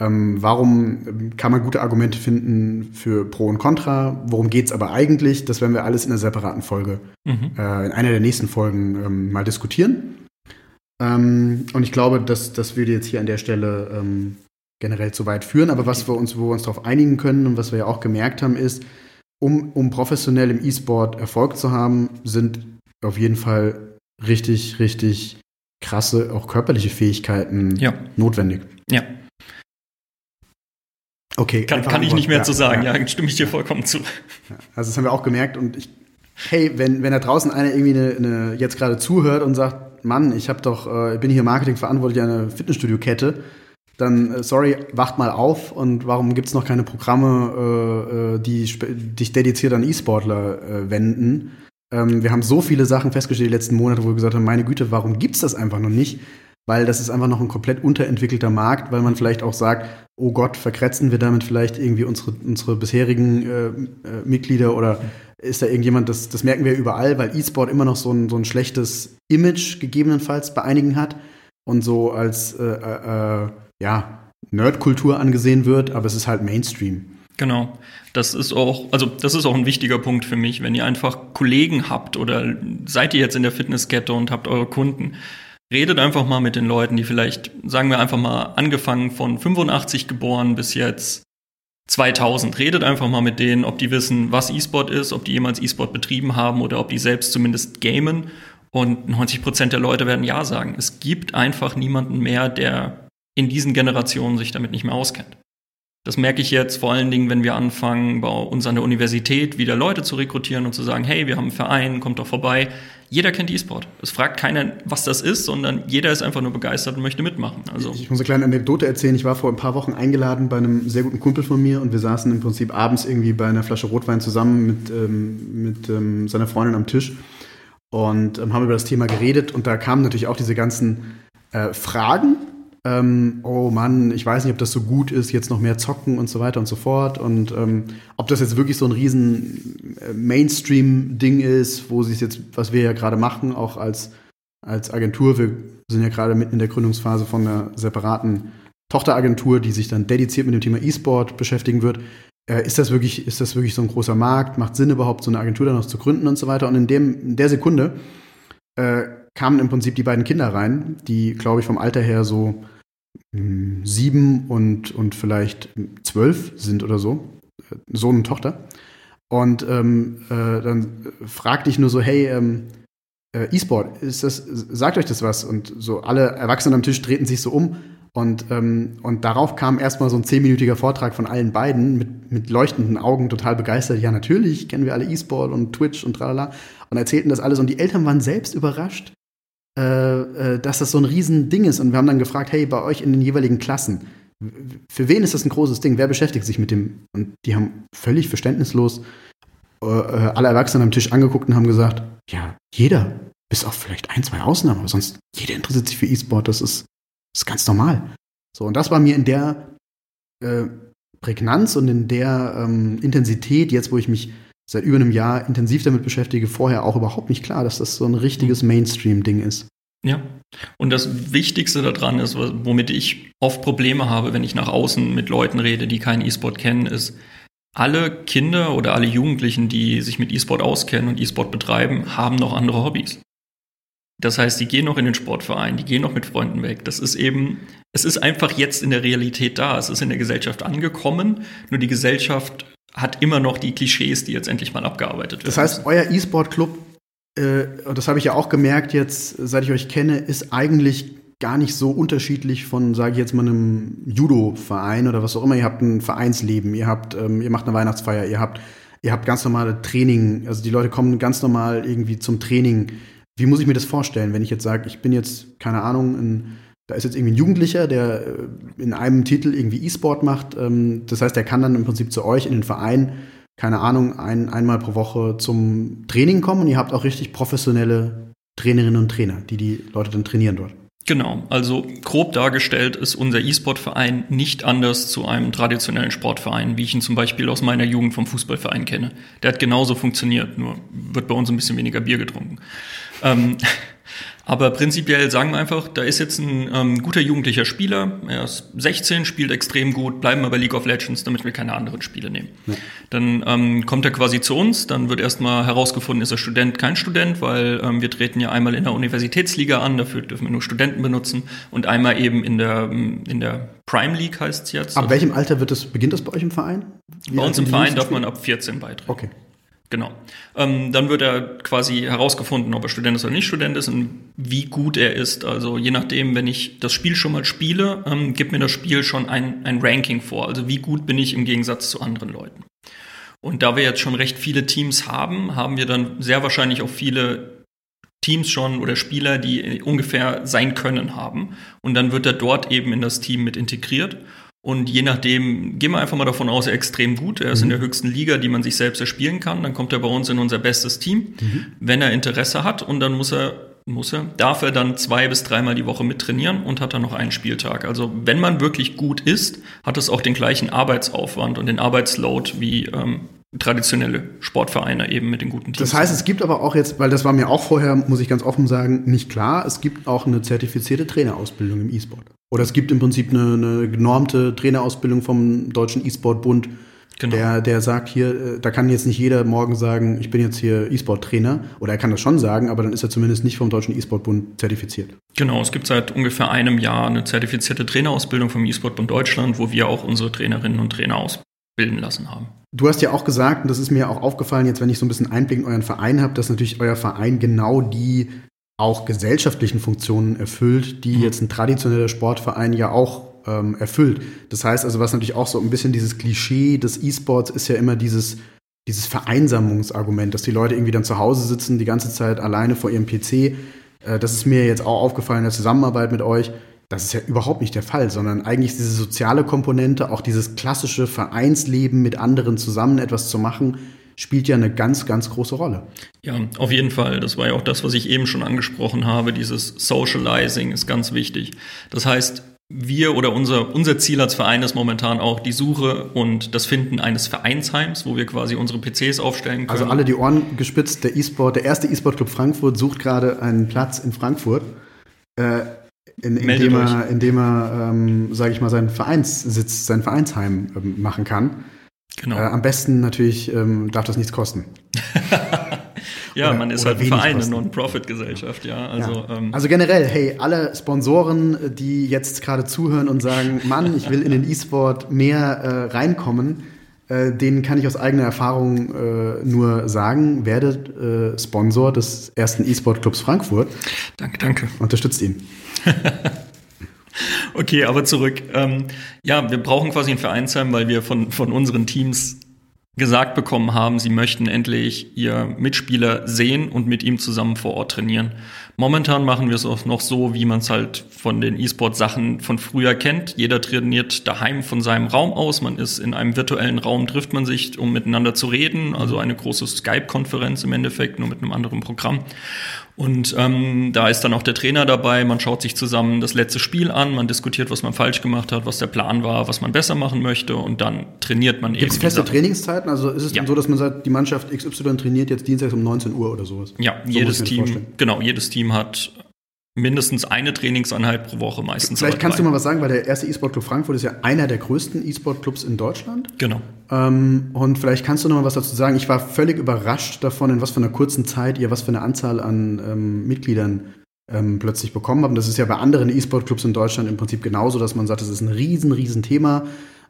Ähm, warum kann man gute Argumente finden für Pro und Contra? Worum geht es aber eigentlich? Das werden wir alles in einer separaten Folge, mhm. äh, in einer der nächsten Folgen ähm, mal diskutieren. Ähm, und ich glaube, dass das würde jetzt hier an der Stelle ähm, generell zu weit führen. Aber was wir uns, wo wir uns darauf einigen können und was wir ja auch gemerkt haben, ist, um, um professionell im E-Sport Erfolg zu haben, sind auf jeden Fall richtig, richtig krasse, auch körperliche Fähigkeiten ja. notwendig. Ja, Okay. Kann, kann ich nicht mehr ja, zu sagen, ja, ja, stimme ich dir vollkommen zu. Also das haben wir auch gemerkt und ich, hey, wenn, wenn da draußen einer irgendwie eine, eine jetzt gerade zuhört und sagt, Mann, ich habe doch, äh, bin hier Marketingverantwortlich einer Fitnessstudio-Kette, dann äh, sorry, wacht mal auf und warum gibt es noch keine Programme, äh, äh die dich dediziert an E-Sportler äh, wenden? Ähm, wir haben so viele Sachen festgestellt die letzten Monate, wo wir gesagt haben, meine Güte, warum gibt es das einfach noch nicht? Weil das ist einfach noch ein komplett unterentwickelter Markt, weil man vielleicht auch sagt, oh Gott, verkretzen wir damit vielleicht irgendwie unsere, unsere bisherigen äh, äh, Mitglieder oder ist da irgendjemand, das, das merken wir überall, weil E-Sport immer noch so ein, so ein schlechtes Image gegebenenfalls bei einigen hat und so als äh, äh, äh ja, Nerdkultur angesehen wird, aber es ist halt Mainstream. Genau. Das ist auch, also das ist auch ein wichtiger Punkt für mich, wenn ihr einfach Kollegen habt oder seid ihr jetzt in der Fitnesskette und habt eure Kunden Redet einfach mal mit den Leuten, die vielleicht, sagen wir einfach mal, angefangen von 85 geboren bis jetzt 2000. Redet einfach mal mit denen, ob die wissen, was E-Sport ist, ob die jemals E-Sport betrieben haben oder ob die selbst zumindest gamen. Und 90 Prozent der Leute werden Ja sagen. Es gibt einfach niemanden mehr, der in diesen Generationen sich damit nicht mehr auskennt. Das merke ich jetzt vor allen Dingen, wenn wir anfangen, bei uns an der Universität wieder Leute zu rekrutieren und zu sagen, hey, wir haben einen Verein, kommt doch vorbei. Jeder kennt E-Sport. Es fragt keiner, was das ist, sondern jeder ist einfach nur begeistert und möchte mitmachen. Also ich muss eine kleine Anekdote erzählen. Ich war vor ein paar Wochen eingeladen bei einem sehr guten Kumpel von mir und wir saßen im Prinzip abends irgendwie bei einer Flasche Rotwein zusammen mit, ähm, mit ähm, seiner Freundin am Tisch und ähm, haben über das Thema geredet und da kamen natürlich auch diese ganzen äh, Fragen ähm, oh Mann, ich weiß nicht, ob das so gut ist, jetzt noch mehr zocken und so weiter und so fort. Und ähm, ob das jetzt wirklich so ein riesen äh, Mainstream-Ding ist, wo sie es jetzt, was wir ja gerade machen, auch als, als Agentur, wir sind ja gerade mitten in der Gründungsphase von einer separaten Tochteragentur, die sich dann dediziert mit dem Thema E-Sport beschäftigen wird. Äh, ist, das wirklich, ist das wirklich so ein großer Markt? Macht Sinn überhaupt, so eine Agentur dann noch zu gründen und so weiter? Und in, dem, in der Sekunde äh, kamen im Prinzip die beiden Kinder rein, die, glaube ich, vom Alter her so mh, hm, sieben und, und vielleicht zwölf sind oder so. Sohn und Tochter. Und ähm, äh, dann fragte ich nur so, hey, ähm, äh, E-Sport, ist das, sagt euch das was? Und so alle Erwachsenen am Tisch drehten sich so um und, ähm, und darauf kam erstmal so ein zehnminütiger Vortrag von allen beiden mit, mit leuchtenden Augen, total begeistert. Ja, natürlich kennen wir alle E-Sport und Twitch und tralala und erzählten das alles. Und die Eltern waren selbst überrascht, äh, äh, dass das so ein Riesending ist. Und wir haben dann gefragt, hey, bei euch in den jeweiligen Klassen, für wen ist das ein großes Ding? Wer beschäftigt sich mit dem? Und die haben völlig verständnislos äh, alle Erwachsenen am Tisch angeguckt und haben gesagt, ja, jeder, bis auf vielleicht ein, zwei Ausnahmen, aber sonst jeder interessiert sich für E-Sport, das ist, das ist ganz normal. So, und das war mir in der äh, Prägnanz und in der ähm, Intensität, jetzt wo ich mich seit über einem Jahr intensiv damit beschäftige, vorher auch überhaupt nicht klar, dass das so ein richtiges Mainstream-Ding ist. Ja. Und das Wichtigste daran ist, womit ich oft Probleme habe, wenn ich nach außen mit Leuten rede, die keinen E-Sport kennen, ist, alle Kinder oder alle Jugendlichen, die sich mit E-Sport auskennen und E-Sport betreiben, haben noch andere Hobbys. Das heißt, die gehen noch in den Sportverein, die gehen noch mit Freunden weg. Das ist eben, es ist einfach jetzt in der Realität da. Es ist in der Gesellschaft angekommen. Nur die Gesellschaft hat immer noch die Klischees, die jetzt endlich mal abgearbeitet werden. Das heißt, euer E-Sport-Club, äh, das habe ich ja auch gemerkt jetzt, seit ich euch kenne, ist eigentlich gar nicht so unterschiedlich von, sage ich jetzt mal, einem Judo-Verein oder was auch immer. Ihr habt ein Vereinsleben, ihr habt, ähm, ihr macht eine Weihnachtsfeier, ihr habt, ihr habt ganz normale Training. Also die Leute kommen ganz normal irgendwie zum Training. Wie muss ich mir das vorstellen, wenn ich jetzt sage, ich bin jetzt, keine Ahnung, ein, da ist jetzt irgendwie ein Jugendlicher, der äh, in einem Titel irgendwie E-Sport macht. Ähm, das heißt, der kann dann im Prinzip zu euch in den Verein, keine Ahnung, ein, einmal pro Woche zum Training kommen und ihr habt auch richtig professionelle Trainerinnen und Trainer, die die Leute dann trainieren dort. Genau, also grob dargestellt ist unser E-Sport-Verein nicht anders zu einem traditionellen Sportverein, wie ich ihn zum Beispiel aus meiner Jugend vom Fußballverein kenne. Der hat genauso funktioniert, nur wird bei uns ein bisschen weniger Bier getrunken. Ähm, aber prinzipiell sagen wir einfach, da ist jetzt ein ähm, guter jugendlicher Spieler, er ist 16, spielt extrem gut, bleiben wir bei League of Legends, damit wir keine anderen Spiele nehmen. Ja. Dann ähm, kommt er quasi zu uns, dann wird erstmal herausgefunden, ist er Student, kein Student, weil ähm, wir treten ja einmal in der Universitätsliga an, dafür dürfen wir nur Studenten benutzen und einmal eben in der, in der Prime League heißt es jetzt. Ab welchem Alter wird das, beginnt das bei euch im Verein? Wie bei uns im Verein darf man ab 14 beitreten. Okay. Genau. Ähm, dann wird er quasi herausgefunden, ob er Student ist oder nicht Student ist und wie gut er ist. Also je nachdem, wenn ich das Spiel schon mal spiele, ähm, gibt mir das Spiel schon ein, ein Ranking vor. Also wie gut bin ich im Gegensatz zu anderen Leuten. Und da wir jetzt schon recht viele Teams haben, haben wir dann sehr wahrscheinlich auch viele Teams schon oder Spieler, die ungefähr sein können haben. Und dann wird er dort eben in das Team mit integriert. Und je nachdem, gehen wir einfach mal davon aus, er ist extrem gut. Er ist mhm. in der höchsten Liga, die man sich selbst erspielen kann. Dann kommt er bei uns in unser bestes Team, mhm. wenn er Interesse hat. Und dann muss er, muss er, darf er dann zwei bis dreimal die Woche mittrainieren und hat dann noch einen Spieltag. Also wenn man wirklich gut ist, hat es auch den gleichen Arbeitsaufwand und den Arbeitsload wie ähm, traditionelle Sportvereine eben mit den guten Teams. Das heißt, es gibt aber auch jetzt, weil das war mir auch vorher, muss ich ganz offen sagen, nicht klar, es gibt auch eine zertifizierte Trainerausbildung im E-Sport. Oder es gibt im Prinzip eine, eine genormte Trainerausbildung vom Deutschen E-Sport-Bund, genau. der, der sagt hier, äh, da kann jetzt nicht jeder morgen sagen, ich bin jetzt hier E-Sport-Trainer. Oder er kann das schon sagen, aber dann ist er zumindest nicht vom Deutschen E-Sport-Bund zertifiziert. Genau, es gibt seit ungefähr einem Jahr eine zertifizierte Trainerausbildung vom E-Sport-Bund Deutschland, wo wir auch unsere Trainerinnen und Trainer ausbilden lassen haben. Du hast ja auch gesagt, und das ist mir auch aufgefallen, jetzt wenn ich so ein bisschen Einblick in euren Verein habe, dass natürlich euer Verein genau die auch gesellschaftlichen Funktionen erfüllt, die mhm. jetzt ein traditioneller Sportverein ja auch ähm, erfüllt. Das heißt also, was natürlich auch so ein bisschen dieses Klischee des E-Sports ist ja immer dieses, dieses Vereinsamungsargument, dass die Leute irgendwie dann zu Hause sitzen, die ganze Zeit alleine vor ihrem PC. Äh, das ist mir jetzt auch aufgefallen in der Zusammenarbeit mit euch. Das ist ja überhaupt nicht der Fall, sondern eigentlich diese soziale Komponente, auch dieses klassische Vereinsleben mit anderen zusammen etwas zu machen, spielt ja eine ganz, ganz große Rolle. Ja, auf jeden Fall. Das war ja auch das, was ich eben schon angesprochen habe. Dieses Socializing ist ganz wichtig. Das heißt, wir oder unser, unser Ziel als Verein ist momentan auch die Suche und das Finden eines Vereinsheims, wo wir quasi unsere PCs aufstellen können. Also alle die Ohren gespitzt, der E-Sport, der erste E-Sport-Club Frankfurt sucht gerade einen Platz in Frankfurt, äh, in, dem er, in dem er ähm, sage ich mal, seinen Vereinssitz, sein Vereinsheim ähm, machen kann. Genau. Äh, am besten natürlich ähm, darf das nichts kosten. <laughs> ja, oder, man ist halt ein Verein, eine Non-Profit-Gesellschaft, ja. Also, ja. Ähm, also generell, hey, alle Sponsoren, die jetzt gerade zuhören und sagen, Mann, ich will in den E-Sport mehr äh, reinkommen, äh, denen kann ich aus eigener Erfahrung äh, nur sagen, werdet äh, Sponsor des ersten E-Sport-Clubs Frankfurt. Danke, danke. Unterstützt ihn. <laughs> Okay, aber zurück. Ähm, ja, wir brauchen quasi ein Vereinsheim, weil wir von, von unseren Teams gesagt bekommen haben, sie möchten endlich ihr Mitspieler sehen und mit ihm zusammen vor Ort trainieren. Momentan machen wir es auch noch so, wie man es halt von den E-Sport-Sachen von früher kennt. Jeder trainiert daheim von seinem Raum aus. Man ist in einem virtuellen Raum, trifft man sich, um miteinander zu reden. Also eine große Skype-Konferenz im Endeffekt, nur mit einem anderen Programm. Und ähm, da ist dann auch der Trainer dabei, man schaut sich zusammen das letzte Spiel an, man diskutiert, was man falsch gemacht hat, was der Plan war, was man besser machen möchte und dann trainiert man Gibt's eben. Gibt es feste Trainingszeiten? Also ist es ja. dann so, dass man sagt, die Mannschaft XY trainiert jetzt dienstags um 19 Uhr oder sowas? Ja, so jedes Team, genau, jedes Team hat mindestens eine Trainingseinheit pro Woche meistens. Vielleicht kannst du mal was sagen, weil der erste E-Sport Club Frankfurt ist ja einer der größten E-Sport Clubs in Deutschland. Genau. Ähm, und vielleicht kannst du noch mal was dazu sagen. Ich war völlig überrascht davon, in was für einer kurzen Zeit ihr was für eine Anzahl an ähm, Mitgliedern ähm, plötzlich bekommen habt. Das ist ja bei anderen E-Sport Clubs in Deutschland im Prinzip genauso, dass man sagt, das ist ein riesen, riesen Thema.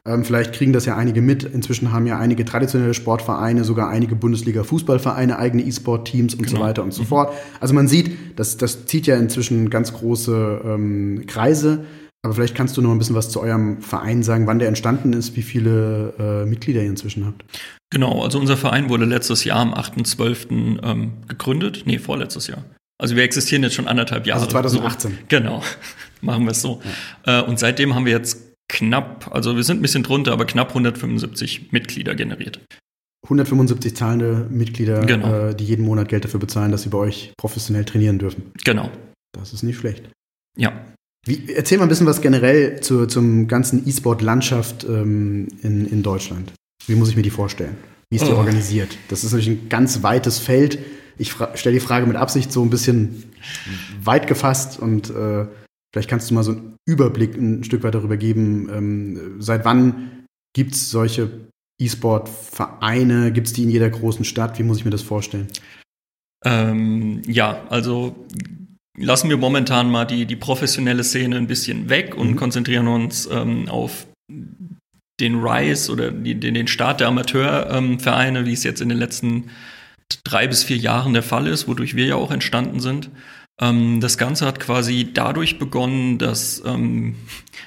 Ähm, vielleicht kriegen das ja einige mit. Inzwischen haben ja einige traditionelle Sportvereine, sogar einige Bundesliga-Fußballvereine eigene E-Sport-Teams und mhm. so weiter und so mhm. fort. Also man sieht, das, das zieht ja inzwischen ganz große ähm, Kreise. Aber vielleicht kannst du noch ein bisschen was zu eurem Verein sagen, wann der entstanden ist, wie viele äh, Mitglieder ihr inzwischen habt. Genau, also unser Verein wurde letztes Jahr am 8.12. Ähm, gegründet. Nee, vorletztes Jahr. Also wir existieren jetzt schon anderthalb Jahre. Also 2018. So. Genau, <laughs> machen wir es so. Ja. Äh, und seitdem haben wir jetzt knapp, also wir sind ein bisschen drunter, aber knapp 175 Mitglieder generiert. 175 zahlende Mitglieder, genau. äh, die jeden Monat Geld dafür bezahlen, dass sie bei euch professionell trainieren dürfen. Genau. Das ist nicht schlecht. Ja. Wie, erzähl mal ein bisschen was generell zu, zum ganzen E-Sport-Landschaft ähm, in, in Deutschland. Wie muss ich mir die vorstellen? Wie ist die oh. organisiert? Das ist natürlich ein ganz weites Feld. Ich stelle die Frage mit Absicht so ein bisschen weit gefasst und äh, Vielleicht kannst du mal so einen Überblick ein Stück weit darüber geben, ähm, seit wann gibt es solche E-Sport-Vereine? Gibt es die in jeder großen Stadt? Wie muss ich mir das vorstellen? Ähm, ja, also lassen wir momentan mal die, die professionelle Szene ein bisschen weg und mhm. konzentrieren uns ähm, auf den Rise oder die, den, den Start der Amateurvereine, wie es jetzt in den letzten drei bis vier Jahren der Fall ist, wodurch wir ja auch entstanden sind. Ähm, das Ganze hat quasi dadurch begonnen, dass ähm,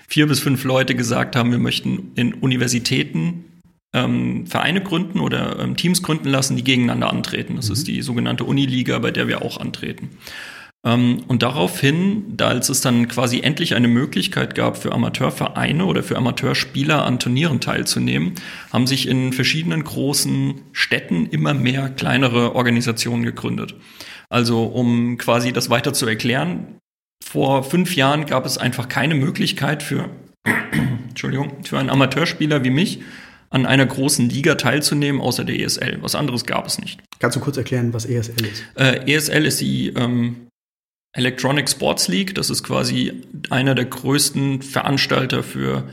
vier bis fünf Leute gesagt haben, wir möchten in Universitäten ähm, Vereine gründen oder ähm, Teams gründen lassen, die gegeneinander antreten. Das mhm. ist die sogenannte Uniliga, bei der wir auch antreten. Ähm, und daraufhin, da als es dann quasi endlich eine Möglichkeit gab, für Amateurvereine oder für Amateurspieler an Turnieren teilzunehmen, haben sich in verschiedenen großen Städten immer mehr kleinere Organisationen gegründet. Also um quasi das weiter zu erklären, vor fünf Jahren gab es einfach keine Möglichkeit für, <clears throat> Entschuldigung, für einen Amateurspieler wie mich, an einer großen Liga teilzunehmen, außer der ESL. Was anderes gab es nicht. Kannst du kurz erklären, was ESL ist? Äh, ESL ist die ähm, Electronic Sports League. Das ist quasi einer der größten Veranstalter für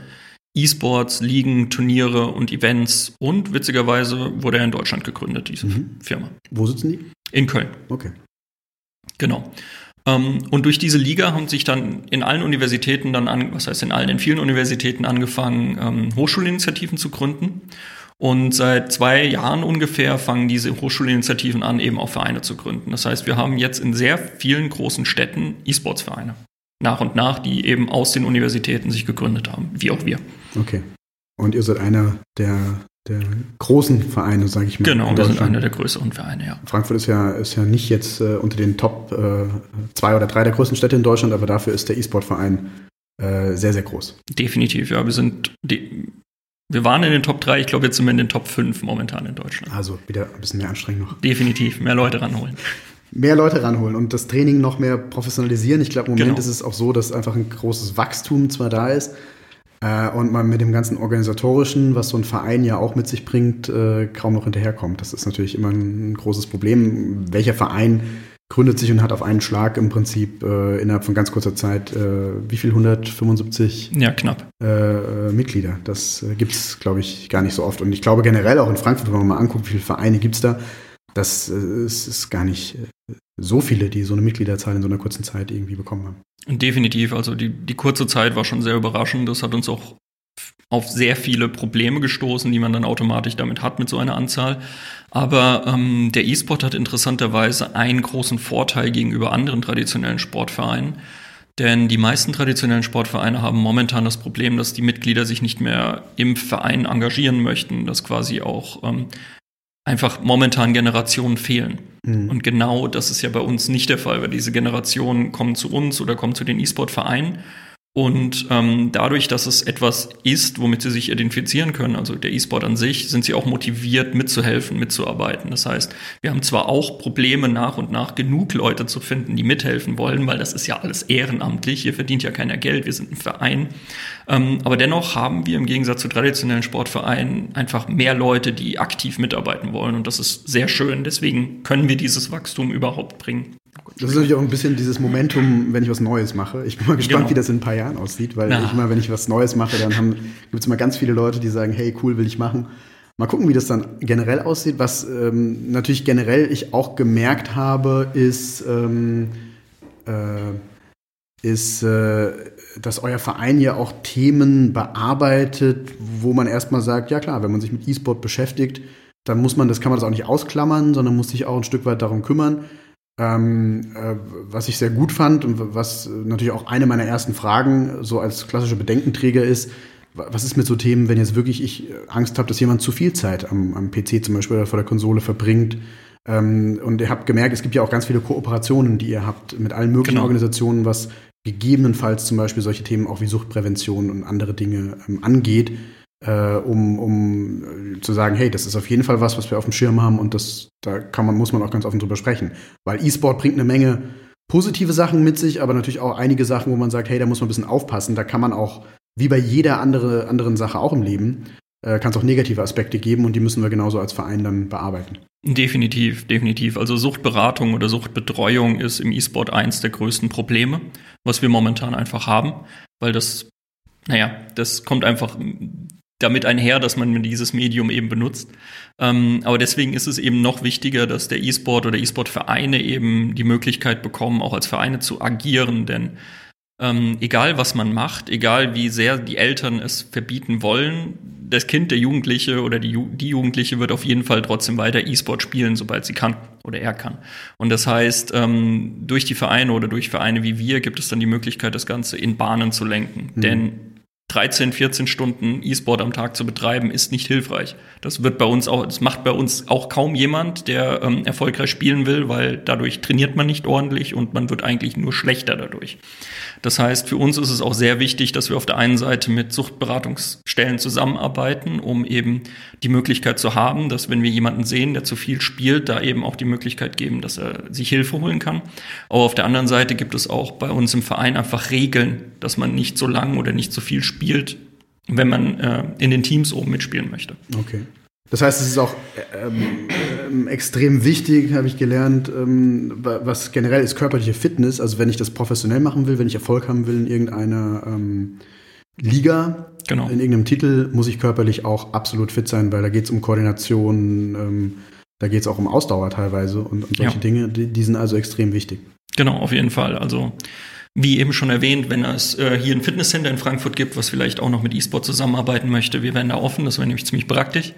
E-Sports, Ligen, Turniere und Events. Und witzigerweise wurde er in Deutschland gegründet, diese mhm. Firma. Wo sitzen die? In Köln. Okay. Genau. Ähm, und durch diese Liga haben sich dann in allen Universitäten dann an, was heißt in allen, in vielen Universitäten angefangen, ähm, Hochschulinitiativen zu gründen. Und seit zwei Jahren ungefähr fangen diese Hochschulinitiativen an, eben auch Vereine zu gründen. Das heißt, wir haben jetzt in sehr vielen großen Städten E-Sports-Vereine. Nach und nach, die eben aus den Universitäten sich gegründet haben, wie auch wir. Okay. Und ihr seid einer der der großen Vereine, sage ich mal. Genau, wir sind einer der größeren Vereine, ja. Frankfurt ist ja, ist ja nicht jetzt äh, unter den Top äh, zwei oder drei der größten Städte in Deutschland, aber dafür ist der E-Sport-Verein äh, sehr, sehr groß. Definitiv, ja. Wir sind die, wir waren in den Top 3, ich glaube, jetzt sind wir in den Top 5 momentan in Deutschland. Also wieder ein bisschen mehr Anstrengung noch. Definitiv, mehr Leute ranholen. <laughs> Mehr Leute ranholen und das Training noch mehr professionalisieren. Ich glaube, im Moment genau. ist es auch so, dass einfach ein großes Wachstum zwar da ist, äh, und man mit dem ganzen Organisatorischen, was so ein Verein ja auch mit sich bringt, äh, kaum noch hinterherkommt. Das ist natürlich immer ein großes Problem. Welcher Verein gründet sich und hat auf einen Schlag im Prinzip äh, innerhalb von ganz kurzer Zeit äh, wie viel 175 ja knapp äh, Mitglieder. Das äh, gibt es, glaube ich, gar nicht so oft. Und ich glaube generell auch in Frankfurt, wenn man mal anguckt, wie viele Vereine gibt es da, das äh, ist, ist gar nicht äh, so viele, die so eine Mitgliederzahl in so einer kurzen Zeit irgendwie bekommen haben. Definitiv. Also die, die kurze Zeit war schon sehr überraschend. Das hat uns auch auf sehr viele Probleme gestoßen, die man dann automatisch damit hat mit so einer Anzahl. Aber ähm, der E-Sport hat interessanterweise einen großen Vorteil gegenüber anderen traditionellen Sportvereinen. Denn die meisten traditionellen Sportvereine haben momentan das Problem, dass die Mitglieder sich nicht mehr im Verein engagieren möchten, dass quasi auch ähm, einfach momentan Generationen fehlen. Mhm. Und genau das ist ja bei uns nicht der Fall, weil diese Generationen kommen zu uns oder kommen zu den E-Sport-Vereinen und ähm, dadurch, dass es etwas ist, womit sie sich identifizieren können, also der E-Sport an sich, sind sie auch motiviert, mitzuhelfen, mitzuarbeiten. Das heißt, wir haben zwar auch Probleme nach und nach genug Leute zu finden, die mithelfen wollen, weil das ist ja alles ehrenamtlich, hier verdient ja keiner Geld, wir sind ein Verein. Ähm, aber dennoch haben wir im Gegensatz zu traditionellen Sportvereinen einfach mehr Leute, die aktiv mitarbeiten wollen. Und das ist sehr schön. Deswegen können wir dieses Wachstum überhaupt bringen. Das ist natürlich auch ein bisschen dieses Momentum, wenn ich was Neues mache. Ich bin mal gespannt, genau. wie das in ein paar Jahren aussieht, weil ich immer, wenn ich was Neues mache, dann gibt es immer ganz viele Leute, die sagen, hey, cool, will ich machen. Mal gucken, wie das dann generell aussieht. Was ähm, natürlich generell ich auch gemerkt habe, ist, ähm, äh, ist, äh, dass euer Verein ja auch Themen bearbeitet, wo man erstmal sagt, ja klar, wenn man sich mit E-Sport beschäftigt, dann muss man, das kann man das auch nicht ausklammern, sondern muss sich auch ein Stück weit darum kümmern. Ähm, äh, was ich sehr gut fand und was natürlich auch eine meiner ersten Fragen so als klassischer Bedenkenträger ist, was ist mit so Themen, wenn jetzt wirklich ich Angst habe, dass jemand zu viel Zeit am, am PC zum Beispiel oder vor der Konsole verbringt? Ähm, und ihr habt gemerkt, es gibt ja auch ganz viele Kooperationen, die ihr habt mit allen möglichen genau. Organisationen, was gegebenenfalls zum Beispiel solche Themen auch wie Suchtprävention und andere Dinge ähm, angeht äh, um, um zu sagen, hey, das ist auf jeden Fall was, was wir auf dem Schirm haben und das, da kann man, muss man auch ganz offen drüber sprechen. Weil E-Sport bringt eine Menge positive Sachen mit sich, aber natürlich auch einige Sachen, wo man sagt, hey, da muss man ein bisschen aufpassen. Da kann man auch, wie bei jeder andere, anderen Sache auch im Leben, äh, kann es auch negative Aspekte geben und die müssen wir genauso als Verein dann bearbeiten. Definitiv, definitiv. Also Suchtberatung oder Suchtbetreuung ist im E-Sport eins der größten Probleme, was wir momentan einfach haben, weil das, naja, das kommt einfach damit einher, dass man dieses Medium eben benutzt. Ähm, aber deswegen ist es eben noch wichtiger, dass der E-Sport oder E-Sport-Vereine eben die Möglichkeit bekommen, auch als Vereine zu agieren. Denn ähm, egal was man macht, egal wie sehr die Eltern es verbieten wollen, das Kind, der Jugendliche oder die, die Jugendliche wird auf jeden Fall trotzdem weiter E-Sport spielen, sobald sie kann oder er kann. Und das heißt, ähm, durch die Vereine oder durch Vereine wie wir gibt es dann die Möglichkeit, das Ganze in Bahnen zu lenken. Mhm. Denn 13, 14 Stunden E-Sport am Tag zu betreiben, ist nicht hilfreich. Das wird bei uns auch, das macht bei uns auch kaum jemand, der ähm, erfolgreich spielen will, weil dadurch trainiert man nicht ordentlich und man wird eigentlich nur schlechter dadurch. Das heißt, für uns ist es auch sehr wichtig, dass wir auf der einen Seite mit Suchtberatungsstellen zusammenarbeiten, um eben die Möglichkeit zu haben, dass wenn wir jemanden sehen, der zu viel spielt, da eben auch die Möglichkeit geben, dass er sich Hilfe holen kann. Aber auf der anderen Seite gibt es auch bei uns im Verein einfach Regeln, dass man nicht so lang oder nicht so viel spielt, wenn man äh, in den Teams oben mitspielen möchte. Okay. Das heißt, es ist auch ähm, ähm, extrem wichtig, habe ich gelernt, ähm, was generell ist körperliche Fitness. Also wenn ich das professionell machen will, wenn ich Erfolg haben will in irgendeiner ähm, Liga, genau. in irgendeinem Titel, muss ich körperlich auch absolut fit sein, weil da geht es um Koordination, ähm, da geht es auch um Ausdauer teilweise und, und solche ja. Dinge, die, die, sind also extrem wichtig. Genau, auf jeden Fall. Also wie eben schon erwähnt, wenn es äh, hier ein Fitnesscenter in Frankfurt gibt, was vielleicht auch noch mit E-Sport zusammenarbeiten möchte, wir werden da offen, das wäre nämlich ziemlich praktisch.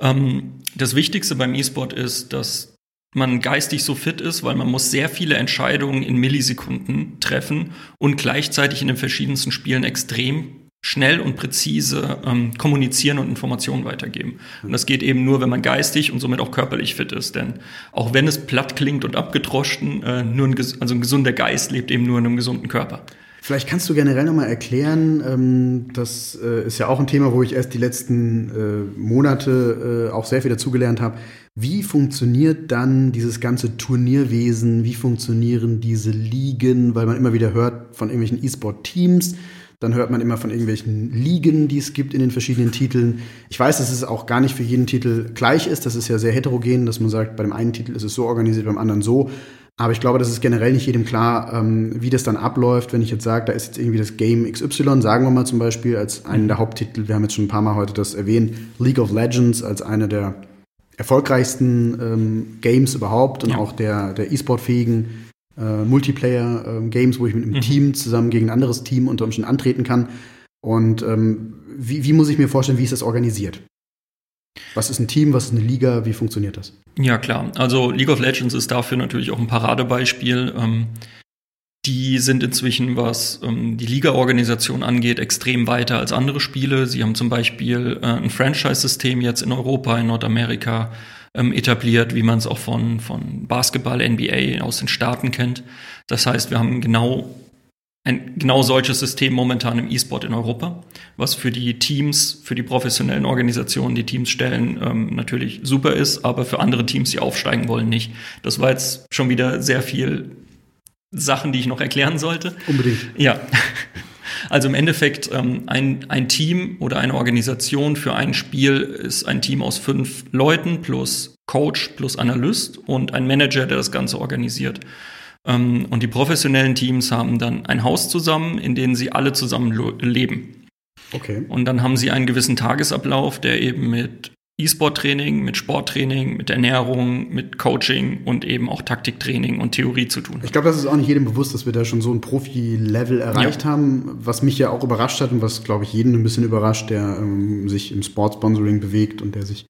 Ähm, das Wichtigste beim E-Sport ist, dass man geistig so fit ist, weil man muss sehr viele Entscheidungen in Millisekunden treffen und gleichzeitig in den verschiedensten Spielen extrem schnell und präzise ähm, kommunizieren und Informationen weitergeben. Und das geht eben nur, wenn man geistig und somit auch körperlich fit ist. Denn auch wenn es platt klingt und abgedroschen, äh, nur ein, also ein gesunder Geist lebt eben nur in einem gesunden Körper. Vielleicht kannst du generell nochmal erklären, ähm, das äh, ist ja auch ein Thema, wo ich erst die letzten äh, Monate äh, auch sehr viel dazugelernt habe. Wie funktioniert dann dieses ganze Turnierwesen? Wie funktionieren diese Ligen? Weil man immer wieder hört von irgendwelchen E-Sport-Teams, dann hört man immer von irgendwelchen Ligen, die es gibt in den verschiedenen Titeln. Ich weiß, dass es auch gar nicht für jeden Titel gleich ist. Das ist ja sehr heterogen, dass man sagt, bei dem einen Titel ist es so organisiert, beim anderen so. Aber ich glaube, das ist generell nicht jedem klar, ähm, wie das dann abläuft, wenn ich jetzt sage, da ist jetzt irgendwie das Game XY, sagen wir mal zum Beispiel als einen der Haupttitel, wir haben jetzt schon ein paar Mal heute das erwähnt, League of Legends als eine der erfolgreichsten ähm, Games überhaupt und ja. auch der, der E-Sport-fähigen äh, Multiplayer-Games, ähm, wo ich mit einem mhm. Team zusammen gegen ein anderes Team unter Umständen antreten kann. Und ähm, wie, wie muss ich mir vorstellen, wie ist das organisiert? Was ist ein Team, was ist eine Liga, wie funktioniert das? Ja, klar. Also League of Legends ist dafür natürlich auch ein Paradebeispiel. Ähm, Die sind inzwischen, was ähm, die Liga-Organisation angeht, extrem weiter als andere Spiele. Sie haben zum Beispiel äh, ein Franchise-System jetzt in Europa, in Nordamerika ähm, etabliert, wie man es auch von, von Basketball, NBA aus den Staaten kennt. Das heißt, wir haben genau ein genau solches System momentan im E-Sport in Europa, was für die Teams, für die professionellen Organisationen, die Teams stellen, ähm, natürlich super ist, aber für andere Teams, die aufsteigen wollen, nicht. Das war jetzt schon wieder sehr viel Sachen, die ich noch erklären sollte. Unbedingt. Ja. Also im Endeffekt ähm, ein, ein Team oder eine Organisation für ein Spiel ist ein Team aus fünf Leuten plus Coach plus Analyst und ein Manager, der das Ganze organisiert. Ähm, und die professionellen Teams haben dann ein Haus zusammen, in dem sie alle zusammen leben. Okay. Und dann haben sie einen gewissen Tagesablauf, der eben mit E-Sport-Training, mit Sporttraining, mit Ernährung, mit Coaching und eben auch Taktiktraining und Theorie zu tun. Ich glaube, das ist auch nicht jedem bewusst, dass wir da schon so ein Profi-Level erreicht ja. haben, was mich ja auch überrascht hat und was, glaube ich, jeden ein bisschen überrascht, der ähm, sich im Sportsponsoring bewegt und der sich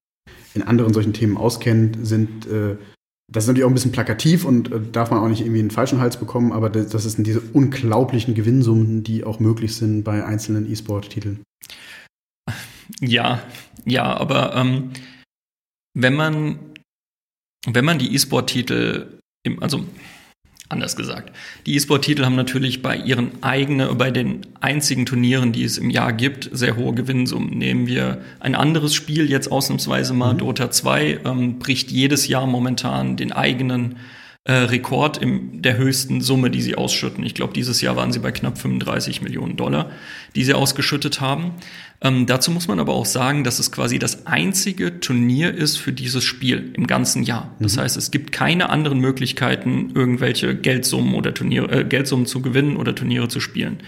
in anderen solchen Themen auskennt, sind äh, das ist natürlich auch ein bisschen plakativ und äh, darf man auch nicht irgendwie einen falschen Hals bekommen, aber das, das sind diese unglaublichen Gewinnsummen, die auch möglich sind bei einzelnen E-Sport-Titeln. Ja, ja, aber ähm, wenn man wenn man die E-Sport-Titel, also anders gesagt, die E-Sport-Titel haben natürlich bei ihren eigenen, bei den einzigen Turnieren, die es im Jahr gibt, sehr hohe Gewinnsummen. Nehmen wir ein anderes Spiel jetzt ausnahmsweise mal, mhm. Dota 2, ähm, bricht jedes Jahr momentan den eigenen äh, Rekord in der höchsten Summe, die sie ausschütten. Ich glaube, dieses Jahr waren sie bei knapp 35 Millionen Dollar, die sie ausgeschüttet haben. Ähm, dazu muss man aber auch sagen, dass es quasi das einzige Turnier ist für dieses Spiel im ganzen Jahr. Das mhm. heißt, es gibt keine anderen Möglichkeiten, irgendwelche Geldsummen oder Turniere, äh, Geldsummen zu gewinnen oder Turniere zu spielen.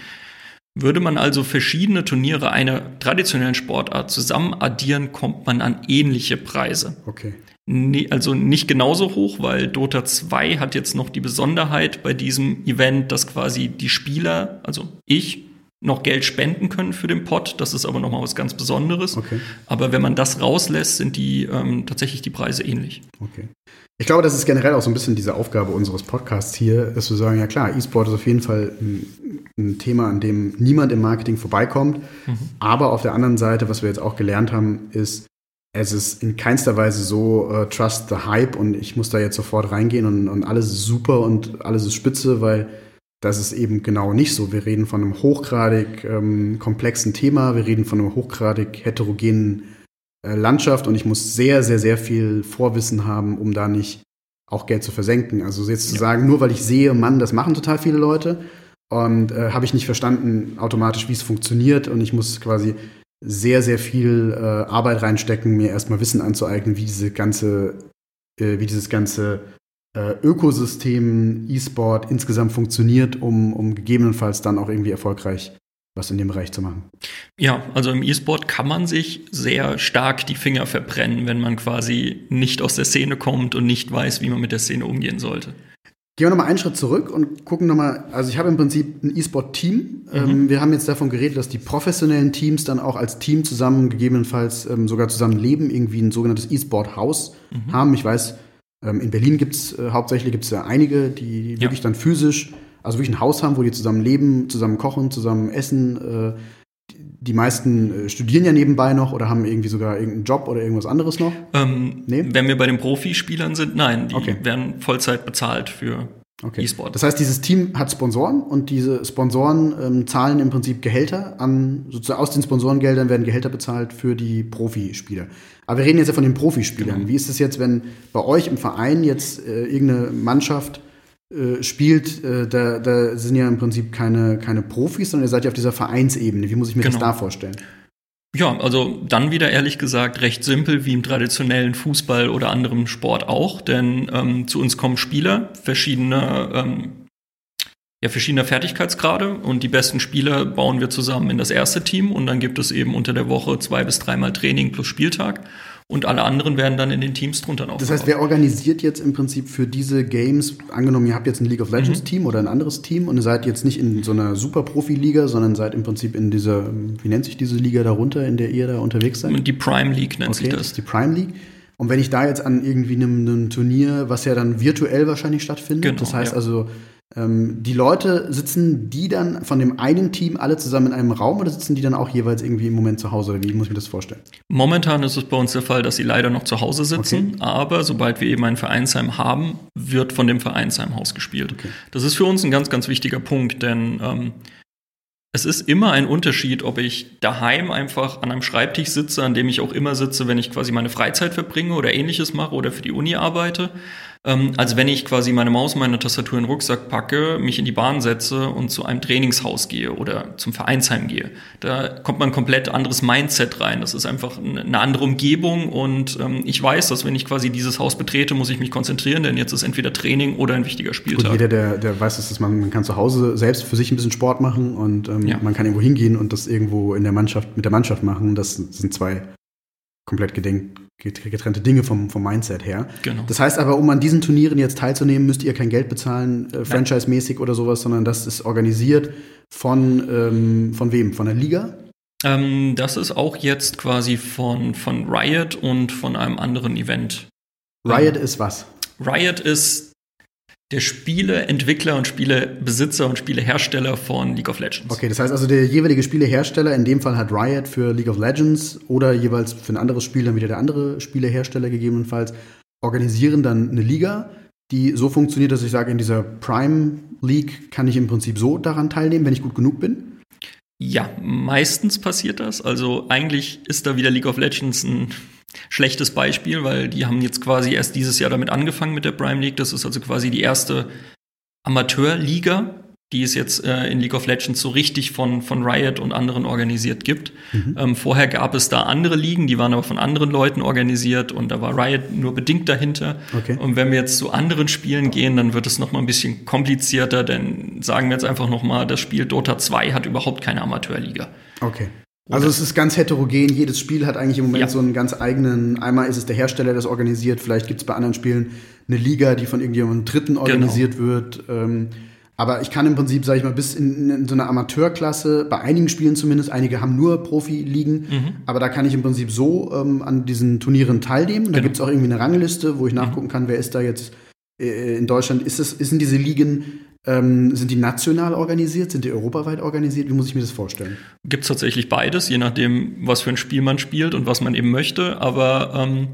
Würde man also verschiedene Turniere einer traditionellen Sportart zusammen addieren, kommt man an ähnliche Preise. Okay. Nee, also nicht genauso hoch, weil Dota 2 hat jetzt noch die Besonderheit bei diesem Event, dass quasi die Spieler, also ich, noch Geld spenden können für den Pot. Das ist aber nochmal was ganz Besonderes. Okay. Aber wenn man das rauslässt, sind die ähm, tatsächlich die Preise ähnlich. Okay. Ich glaube, das ist generell auch so ein bisschen diese Aufgabe unseres Podcasts hier, dass wir sagen, ja klar, E-Sport ist auf jeden Fall ein, ein, Thema, an dem niemand im Marketing vorbeikommt. Mhm. Aber auf der anderen Seite, was wir jetzt auch gelernt haben, ist, es ist in keinster Weise so uh, Trust the Hype und ich muss da jetzt sofort reingehen und, und alles ist super und alles ist spitze, weil das ist eben genau nicht so. Wir reden von einem hochgradig ähm, komplexen Thema, wir reden von einer hochgradig heterogenen äh, Landschaft und ich muss sehr, sehr, sehr viel Vorwissen haben, um da nicht auch Geld zu versenken. Also jetzt zu ja. sagen, nur weil ich sehe, Mann, das machen total viele Leute und äh, habe ich nicht verstanden automatisch, wie es funktioniert und ich muss quasi sehr, sehr viel äh, Arbeit reinstecken, mir erstmal Wissen anzueignen, wie diese ganze, äh, wie dieses ganze äh, Ökosystem E-Sport insgesamt funktioniert, um, um gegebenenfalls dann auch irgendwie erfolgreich was in dem Bereich zu machen. Ja, also im E-Sport kann man sich sehr stark die Finger verbrennen, wenn man quasi nicht aus der Szene kommt und nicht weiß, wie man mit der Szene umgehen sollte. Gehen wir nochmal einen Schritt zurück und gucken nochmal, also ich habe im Prinzip ein E-Sport-Team. Mhm. Ähm, wir haben jetzt davon geredet, dass die professionellen Teams dann auch als Team zusammen, gegebenenfalls ähm, sogar zusammen leben, irgendwie ein sogenanntes E-Sport-Haus mhm. haben. Ich weiß, ähm, in Berlin gibt es äh, hauptsächlich gibt's ja einige, die, die ja. wirklich dann physisch, also wirklich ein Haus haben, wo die zusammen leben, zusammen kochen, zusammen essen. Äh, die meisten äh, studieren ja nebenbei noch oder haben irgendwie sogar irgendeinen Job oder irgendwas anderes noch? Ähm, nee? Wenn wir bei den Profispielern sind, nein, die okay. werden Vollzeit bezahlt für okay. E-Sport. Das heißt, dieses Team hat Sponsoren und diese Sponsoren ähm, zahlen im Prinzip Gehälter an, sozusagen aus den Sponsorengeldern werden Gehälter bezahlt für die Profispieler. Aber wir reden jetzt ja von den Profispielern. Genau. Wie ist es jetzt, wenn bei euch im Verein jetzt äh, irgendeine Mannschaft äh, spielt, äh, da, da sind ja im Prinzip keine, keine Profis, sondern ihr seid ja auf dieser Vereinsebene. Wie muss ich mir genau. das da vorstellen? Ja, also dann wieder ehrlich gesagt recht simpel wie im traditionellen Fußball oder anderem Sport auch, denn ähm, zu uns kommen Spieler verschiedener ähm, ja, verschiedener Fertigkeitsgrade und die besten Spieler bauen wir zusammen in das erste Team und dann gibt es eben unter der Woche zwei bis dreimal Training plus Spieltag und alle anderen werden dann in den Teams drunter noch. Das heißt, wer organisiert jetzt im Prinzip für diese Games, angenommen, ihr habt jetzt ein League of Legends mhm. Team oder ein anderes Team und ihr seid jetzt nicht in so einer super Profi-Liga, sondern seid im Prinzip in dieser, wie nennt sich diese Liga darunter, in der ihr da unterwegs seid? Die Prime League nennt okay, sich das. Die Prime League. Und wenn ich da jetzt an irgendwie einem, einem Turnier, was ja dann virtuell wahrscheinlich stattfindet, genau, das heißt ja. also, Ähm, die Leute, sitzen die dann von dem einen Team alle zusammen in einem Raum oder sitzen die dann auch jeweils irgendwie im Moment zu Hause? Oder wie muss ich mir das vorstellen? Momentan ist es bei uns der Fall, dass sie leider noch zu Hause sitzen, Okay. aber sobald wir eben ein Vereinsheim haben, wird von dem Vereinsheimhaus gespielt. Okay. Das ist für uns ein ganz, ganz wichtiger Punkt, denn ähm, es ist immer ein Unterschied, ob ich daheim einfach an einem Schreibtisch sitze, an dem ich auch immer sitze, wenn ich quasi meine Freizeit verbringe oder ähnliches mache oder für die Uni arbeite, ähm, als wenn ich quasi meine Maus, meine Tastatur in den Rucksack packe, mich in die Bahn setze und zu einem Trainingshaus gehe oder zum Vereinsheim gehe. Da kommt man ein komplett anderes Mindset rein. Das ist einfach eine andere Umgebung und ähm, ich weiß, dass wenn ich quasi dieses Haus betrete, muss ich mich konzentrieren, denn jetzt ist entweder Training oder ein wichtiger Spieltag. jeder, der, der weiß, dass man, man kann zu Hause selbst für sich ein bisschen Sport machen und ähm, Ja. man kann irgendwo hingehen und das irgendwo in der Mannschaft, mit der Mannschaft machen. Das sind zwei komplett getrennte Dinge vom, vom Mindset her. Genau. Das heißt aber, um an diesen Turnieren jetzt teilzunehmen, müsst ihr kein Geld bezahlen, äh, franchise-mäßig oder sowas, sondern das ist organisiert von, ähm, von wem? Von der Liga? Ähm, das ist auch jetzt quasi von, von Riot und von einem anderen Event. Riot ist was? Riot ist der Spieleentwickler und Spielebesitzer und Spielehersteller von League of Legends. Okay, das heißt also, der jeweilige Spielehersteller, in dem Fall hat Riot für League of Legends oder jeweils für ein anderes Spiel dann wieder der andere Spielehersteller gegebenenfalls, organisieren dann eine Liga, die so funktioniert, dass ich sage, in dieser Prime League kann ich im Prinzip so daran teilnehmen, wenn ich gut genug bin. Ja, meistens passiert das. Also eigentlich ist da wieder League of Legends ein schlechtes Beispiel, weil die haben jetzt quasi erst dieses Jahr damit angefangen mit der Prime League. Das ist also quasi die erste Amateurliga, die es jetzt äh, in League of Legends so richtig von, von Riot und anderen organisiert gibt. Ähm, vorher gab es da andere Ligen, die waren aber von anderen Leuten organisiert und da war Riot nur bedingt dahinter. Okay. Und wenn wir jetzt zu anderen Spielen gehen, dann wird es noch mal ein bisschen komplizierter, denn sagen wir jetzt einfach noch mal, das Spiel Dota 2 hat überhaupt keine Amateurliga. Okay. Also es ist ganz heterogen, jedes Spiel hat eigentlich im Moment Ja. so einen ganz eigenen, einmal ist es der Hersteller, der das organisiert, vielleicht gibt es bei anderen Spielen eine Liga, die von irgendjemandem Dritten organisiert wird. Ähm, aber ich kann im Prinzip, sage ich mal, bis in, in so einer Amateurklasse, bei einigen Spielen zumindest, einige haben nur Profiligen, aber da kann ich im Prinzip so ähm, an diesen Turnieren teilnehmen. Da Genau. gibt es auch irgendwie eine Rangliste, wo ich nachgucken kann, wer ist da jetzt äh, in Deutschland. Ist es, sind diese Ligen, ähm, sind die national organisiert, sind die europaweit organisiert? Wie muss ich mir das vorstellen? Gibt es tatsächlich beides, je nachdem, was für ein Spiel man spielt und was man eben möchte. Aber ähm,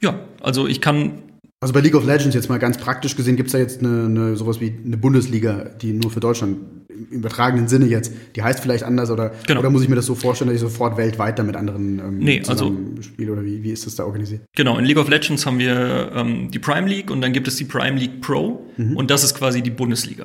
ja, also ich kann Also bei League of Legends jetzt mal ganz praktisch gesehen, gibt es da jetzt eine, eine sowas wie eine Bundesliga, die nur für Deutschland im übertragenen Sinne jetzt, die heißt vielleicht anders oder, Genau. oder muss ich mir das so vorstellen, dass ich sofort weltweit da mit anderen ähm, Nee, also- spiele oder wie, wie ist das da organisiert? Genau, in League of Legends haben wir ähm, die Prime League und dann gibt es die Prime League Pro und das ist quasi die Bundesliga.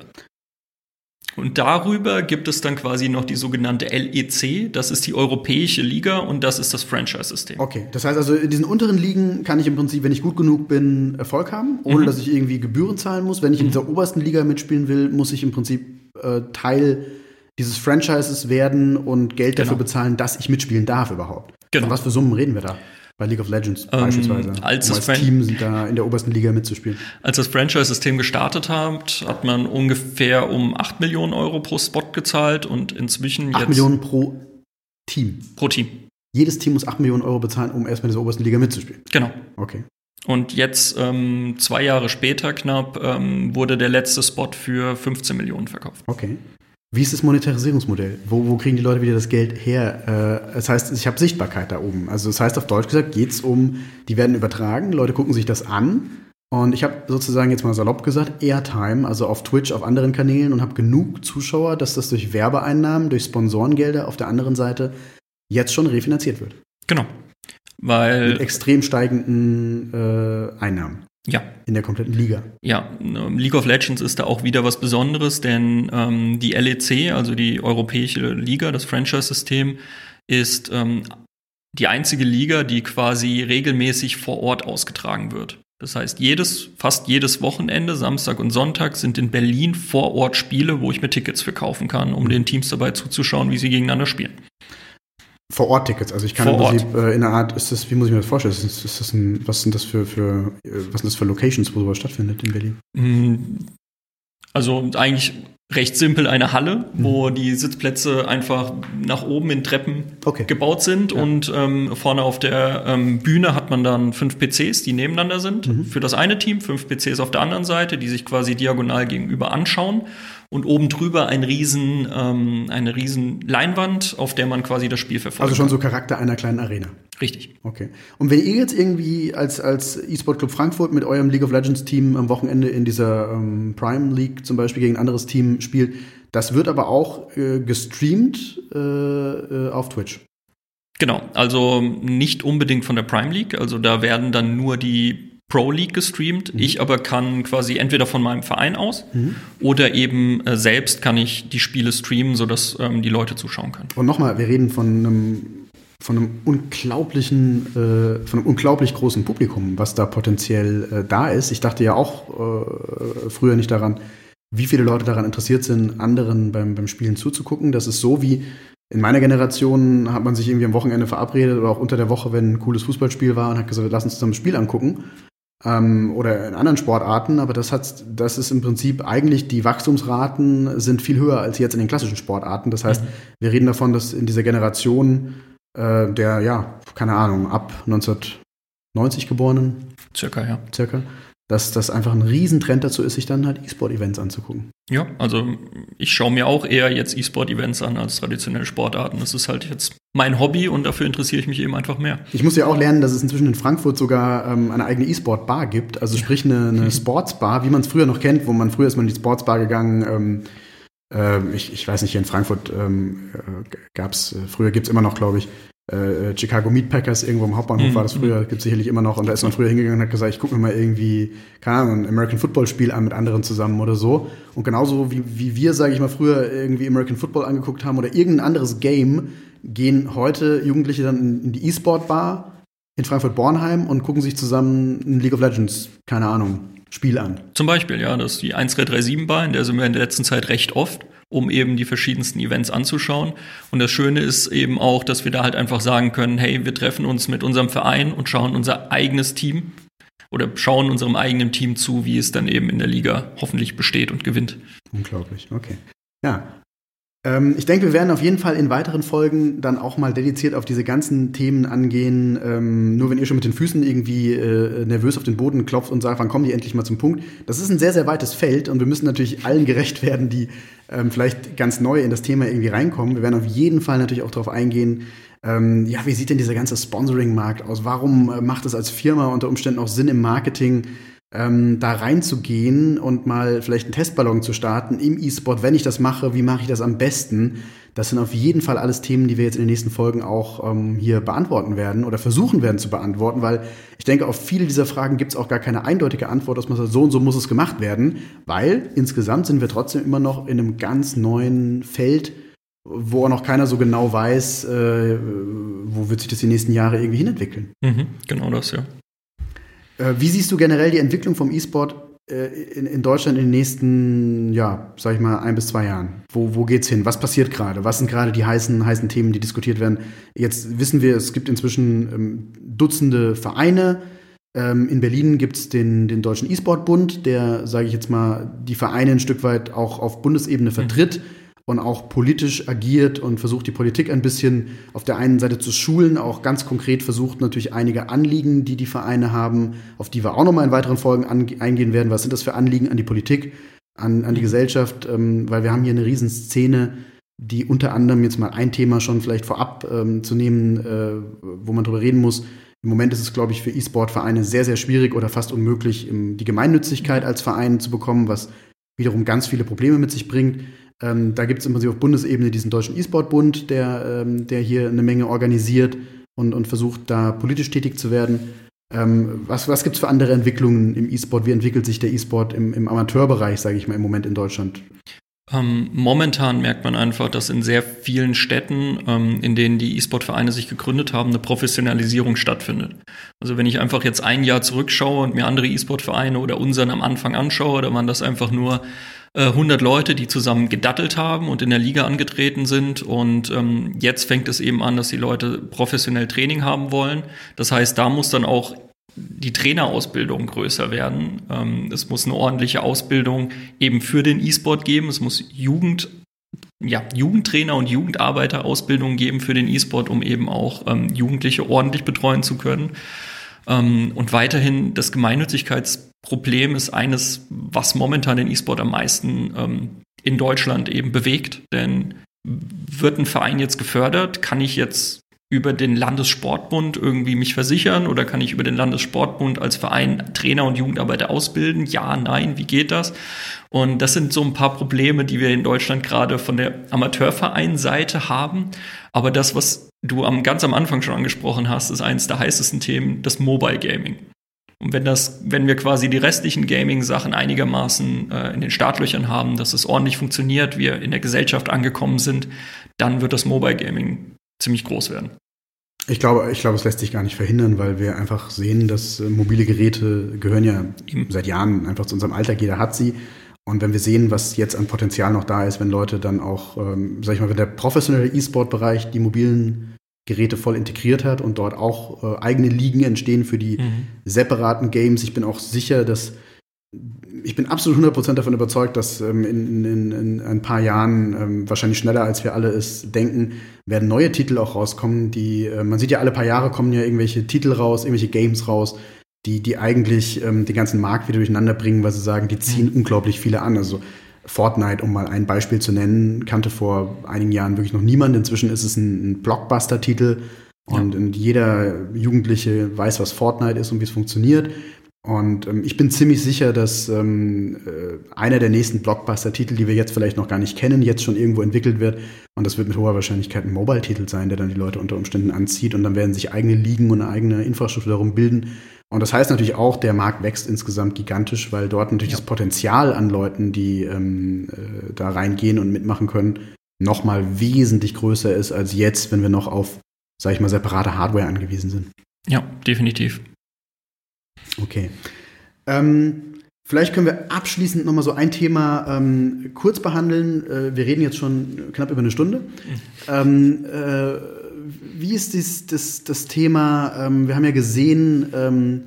Und darüber gibt es dann quasi noch die sogenannte LEC, das ist die Europäische Liga und das ist das Franchise-System. Okay, das heißt also, in diesen unteren Ligen kann ich im Prinzip, wenn ich gut genug bin, Erfolg haben, ohne Mhm. dass ich irgendwie Gebühren zahlen muss. Wenn ich in dieser obersten Liga mitspielen will, muss ich im Prinzip äh, Teil dieses Franchises werden und Geld dafür Genau. bezahlen, dass ich mitspielen darf überhaupt. Genau. Von was für Summen reden wir da? Bei League of Legends beispielsweise. als um das als Team sind da in der obersten Liga mitzuspielen. Als das Franchise-System gestartet hat, hat man ungefähr um 8 Millionen Euro pro Spot gezahlt und inzwischen 8 jetzt Millionen pro Team. pro Team. Jedes Team muss 8 Millionen Euro bezahlen, um erstmal in dieser obersten Liga mitzuspielen. Genau. Okay. Und jetzt, ähm, zwei Jahre später knapp, ähm, wurde der letzte Spot für 15 Millionen verkauft. Okay. Wie ist das Monetarisierungsmodell? Wo, wo kriegen die Leute wieder das Geld her? Äh, das heißt, ich habe Sichtbarkeit da oben. Also das heißt auf Deutsch gesagt, geht es um, die werden übertragen, Leute gucken sich das an. Und ich habe sozusagen jetzt mal salopp gesagt, Airtime, also auf Twitch, auf anderen Kanälen und habe genug Zuschauer, dass das durch Werbeeinnahmen, durch Sponsorengelder auf der anderen Seite jetzt schon refinanziert wird. Genau. Mit Weil, extrem steigenden äh, Einnahmen ja, in der kompletten Liga. ja, ähm, League of Legends ist da auch wieder was Besonderes, denn ähm, die LEC, also die Europäische Liga, das Franchise-System, ist ähm, die einzige Liga, die quasi regelmäßig vor Ort ausgetragen wird. Das heißt, jedes, fast jedes Wochenende, Samstag und Sonntag, sind in Berlin vor Ort Spiele, wo ich mir Tickets verkaufen kann, um den Teams dabei zuzuschauen, wie sie gegeneinander spielen. Vor Ort Tickets, also ich kann Vor im. Prinzip äh, in einer Art, ist das, wie muss ich mir das vorstellen? Ist ist das ein, was sind das für, für was sind das für Locations, wo sowas stattfindet in Berlin? Mm, Also eigentlich recht simpel eine Halle, wo mhm. die Sitzplätze einfach nach oben in Treppen okay. gebaut sind ja. und ähm, vorne auf der ähm, Bühne hat man dann fünf PCs, die nebeneinander sind mhm. für das eine Team, fünf PCs auf der anderen Seite, die sich quasi diagonal gegenüber anschauen und oben drüber ein riesen, ähm, eine riesen Leinwand, auf der man quasi das Spiel verfolgt. Also schon so Charakter einer kleinen Arena. Richtig. Okay. Und wenn ihr jetzt irgendwie als, als E-Sport Club Frankfurt mit eurem League of Legends Team am Wochenende in dieser ähm, Prime League zum Beispiel gegen ein anderes Team spielt, das wird aber auch äh, gestreamt äh, äh, auf Twitch. Genau, also nicht unbedingt von der Prime League, also da werden dann nur die Pro League gestreamt. Mhm. Ich aber kann quasi entweder von meinem Verein aus mhm. oder eben äh, selbst kann ich die Spiele streamen, sodass ähm, die Leute zuschauen können. Und nochmal, wir reden von einem von einem unglaublichen, äh, von einem unglaublich großen Publikum, was da potenziell äh, da ist. Ich dachte ja auch äh, früher nicht daran, wie viele Leute daran interessiert sind, anderen beim, beim Spielen zuzugucken. Das ist so wie in meiner Generation hat man sich irgendwie am Wochenende verabredet oder auch unter der Woche, wenn ein cooles Fußballspiel war und hat gesagt, lass uns zusammen ein Spiel angucken ähm, oder in anderen Sportarten, aber das hat, das ist im Prinzip eigentlich die Wachstumsraten sind viel höher als jetzt in den klassischen Sportarten. Das heißt, mhm. wir reden davon, dass in dieser Generation äh, der, ja, keine Ahnung, ab 1990 geborenen, circa, ja, circa, dass das einfach ein Riesentrend dazu ist, sich dann halt E-Sport-Events anzugucken. Ja, also ich schaue mir auch eher jetzt E-Sport-Events an als traditionelle Sportarten. Das ist halt jetzt mein Hobby und dafür interessiere ich mich eben einfach mehr. Ich muss ja auch lernen, dass es inzwischen in Frankfurt sogar ähm, eine eigene E-Sport-Bar gibt. Also sprich eine, eine Sportsbar, wie man es früher noch kennt, wo man früher ist man in die Sportsbar gegangen. Ähm, äh, ich, ich weiß nicht, hier in Frankfurt ähm, äh, gab es, äh, früher gibt es immer noch, glaube ich, äh, äh, Chicago Meatpackers irgendwo im Hauptbahnhof mhm. war das früher, gibt es sicherlich immer noch. Und da ist man früher hingegangen und hat gesagt, ich gucke mir mal irgendwie, keine Ahnung, ein American Football Spiel an mit anderen zusammen oder so. Und genauso wie, wie wir, sage ich mal, früher irgendwie American Football angeguckt haben oder irgendein anderes Game, gehen heute Jugendliche dann in, in die E-Sport Bar in Frankfurt-Bornheim und gucken sich zusammen ein League of Legends, keine Ahnung, Spiel an. Zum Beispiel, ja, das ist die 1337 Bar, in der sind wir in der letzten Zeit recht oft um eben die verschiedensten Events anzuschauen. Und das Schöne ist eben auch, dass wir da halt einfach sagen können, hey, wir treffen uns mit unserem Verein und schauen unser eigenes Team oder schauen unserem eigenen Team zu, wie es dann eben in der Liga hoffentlich besteht und gewinnt. Unglaublich, okay. Ja, ich denke, wir werden auf jeden Fall in weiteren Folgen dann auch mal dediziert auf diese ganzen Themen angehen. Ähm, nur wenn ihr schon mit den Füßen irgendwie äh, nervös auf den Boden klopft und sagt, wann kommen die endlich mal zum Punkt. Das ist ein sehr, sehr weites Feld und wir müssen natürlich allen gerecht werden, die ähm, vielleicht ganz neu in das Thema irgendwie reinkommen. Wir werden auf jeden Fall natürlich auch darauf eingehen, ähm, ja, wie sieht denn dieser ganze Sponsoring-Markt aus? Warum äh, macht es als Firma unter Umständen auch Sinn im Marketing? Ähm, da reinzugehen und mal vielleicht einen Testballon zu starten im E-Sport. Wenn ich das mache, wie mache ich das am besten? Das sind auf jeden Fall alles Themen, die wir jetzt in den nächsten Folgen auch ähm, hier beantworten werden oder versuchen werden zu beantworten, weil ich denke, auf viele dieser Fragen gibt es auch gar keine eindeutige Antwort, dass man sagt, so und so muss es gemacht werden, weil insgesamt sind wir trotzdem immer noch in einem ganz neuen Feld, wo auch noch keiner so genau weiß, äh, wo wird sich das die nächsten Jahre irgendwie hinentwickeln. Mhm, genau das, ja. Äh, wie siehst du generell die Entwicklung vom E-Sport äh, in, in, Deutschland in den nächsten, ja, sag ich mal, ein bis zwei Jahren? Wo, wo geht's hin? Was passiert gerade? Was sind gerade die heißen, heißen Themen, die diskutiert werden? Jetzt wissen wir, es gibt inzwischen ähm, Dutzende Vereine. Ähm, in Berlin gibt es den, den Deutschen E-Sport-Bund, der, sage ich jetzt mal, die Vereine ein Stück weit auch auf Bundesebene vertritt. Mhm und auch politisch agiert und versucht, die Politik ein bisschen auf der einen Seite zu schulen, auch ganz konkret versucht natürlich einige Anliegen, die die Vereine haben, auf die wir auch nochmal in weiteren Folgen eingehen werden. Was sind das für Anliegen an die Politik, an, an die Gesellschaft? Ähm, weil wir haben hier eine Riesenszene, die unter anderem jetzt mal ein Thema schon vielleicht vorab ähm, zu nehmen, äh, wo man drüber reden muss. Im Moment ist es, glaube ich, für E-Sport-Vereine sehr, sehr schwierig oder fast unmöglich, die Gemeinnützigkeit als Verein zu bekommen, was wiederum ganz viele Probleme mit sich bringt. Ähm, da gibt es im Prinzip auf Bundesebene diesen Deutschen E-Sport-Bund, der, ähm, der hier eine Menge organisiert und, und versucht, da politisch tätig zu werden. Ähm, was was gibt es für andere Entwicklungen im E-Sport? Wie entwickelt sich der E-Sport im, im Amateurbereich, sage ich mal, im Moment in Deutschland? Ähm, momentan merkt man einfach, dass in sehr vielen Städten, ähm, in denen die E-Sport-Vereine sich gegründet haben, eine Professionalisierung stattfindet. Also wenn ich einfach jetzt ein Jahr zurückschaue und mir andere E-Sport-Vereine oder unseren am Anfang anschaue, da waren das einfach nur 100 äh, Leute, die zusammen gedattelt haben und in der Liga angetreten sind. Und ähm, jetzt fängt es eben an, dass die Leute professionell Training haben wollen. Das heißt, da muss dann auch die Trainerausbildung größer werden. Ähm, es muss eine ordentliche Ausbildung eben für den E-Sport geben. Es muss Jugend, ja, Jugendtrainer und Jugendarbeiterausbildung geben für den E-Sport, um eben auch ähm, Jugendliche ordentlich betreuen zu können. Ähm, und weiterhin das Gemeinnützigkeitsproblem ist eines, was momentan den E-Sport am meisten ähm, in Deutschland eben bewegt. Denn wird ein Verein jetzt gefördert? Kann ich jetzt über den Landessportbund irgendwie mich versichern oder kann ich über den Landessportbund als Verein Trainer und Jugendarbeiter ausbilden? Ja, nein, wie geht das? Und das sind so ein paar Probleme, die wir in Deutschland gerade von der Amateurvereinseite haben. Aber das, was du am, ganz am Anfang schon angesprochen hast, ist eines der heißesten Themen, das Mobile Gaming. Und wenn das, wenn wir quasi die restlichen Gaming-Sachen einigermaßen äh, in den Startlöchern haben, dass es ordentlich funktioniert, wir in der Gesellschaft angekommen sind, dann wird das Mobile Gaming ziemlich groß werden. Ich glaube, ich glaube, es lässt sich gar nicht verhindern, weil wir einfach sehen, dass äh, mobile Geräte gehören ja Eben. seit Jahren einfach zu unserem Alltag. Jeder hat sie. Und wenn wir sehen, was jetzt an Potenzial noch da ist, wenn Leute dann auch, ähm, sag ich mal, wenn der professionelle E-Sport-Bereich die mobilen Geräte voll integriert hat und dort auch äh, eigene Ligen entstehen für die mhm. separaten Games. Ich bin auch sicher, dass ich bin absolut 100% davon überzeugt, dass ähm, in, in, in, ein paar Jahren, ähm, wahrscheinlich schneller als wir alle es denken, werden neue Titel auch rauskommen, die, äh, man sieht ja alle paar Jahre kommen ja irgendwelche Titel raus, irgendwelche Games raus, die, die eigentlich ähm, den ganzen Markt wieder durcheinander bringen, weil sie sagen, die ziehen mhm. unglaublich viele an. Also Fortnite, um mal ein Beispiel zu nennen, kannte vor einigen Jahren wirklich noch niemand. Inzwischen ist es ein, ein Blockbuster-Titel und, ja. und jeder Jugendliche weiß, was Fortnite ist und wie es funktioniert. Und ähm, ich bin ziemlich sicher, dass ähm, äh, einer der nächsten Blockbuster-Titel, die wir jetzt vielleicht noch gar nicht kennen, jetzt schon irgendwo entwickelt wird. Und das wird mit hoher Wahrscheinlichkeit ein Mobile-Titel sein, der dann die Leute unter Umständen anzieht. Und dann werden sich eigene Ligen und eine eigene Infrastruktur darum bilden. Und das heißt natürlich auch, der Markt wächst insgesamt gigantisch, weil dort natürlich ja. das Potenzial an Leuten, die ähm, äh, da reingehen und mitmachen können, nochmal wesentlich größer ist als jetzt, wenn wir noch auf, sag ich mal, separate Hardware angewiesen sind. Ja, definitiv. Okay. Ähm, vielleicht können wir abschließend noch mal so ein Thema ähm, kurz behandeln. Äh, wir reden jetzt schon knapp über eine Stunde. Mhm. Ähm, äh, wie ist dies, das, das Thema, ähm, wir haben ja gesehen, ähm,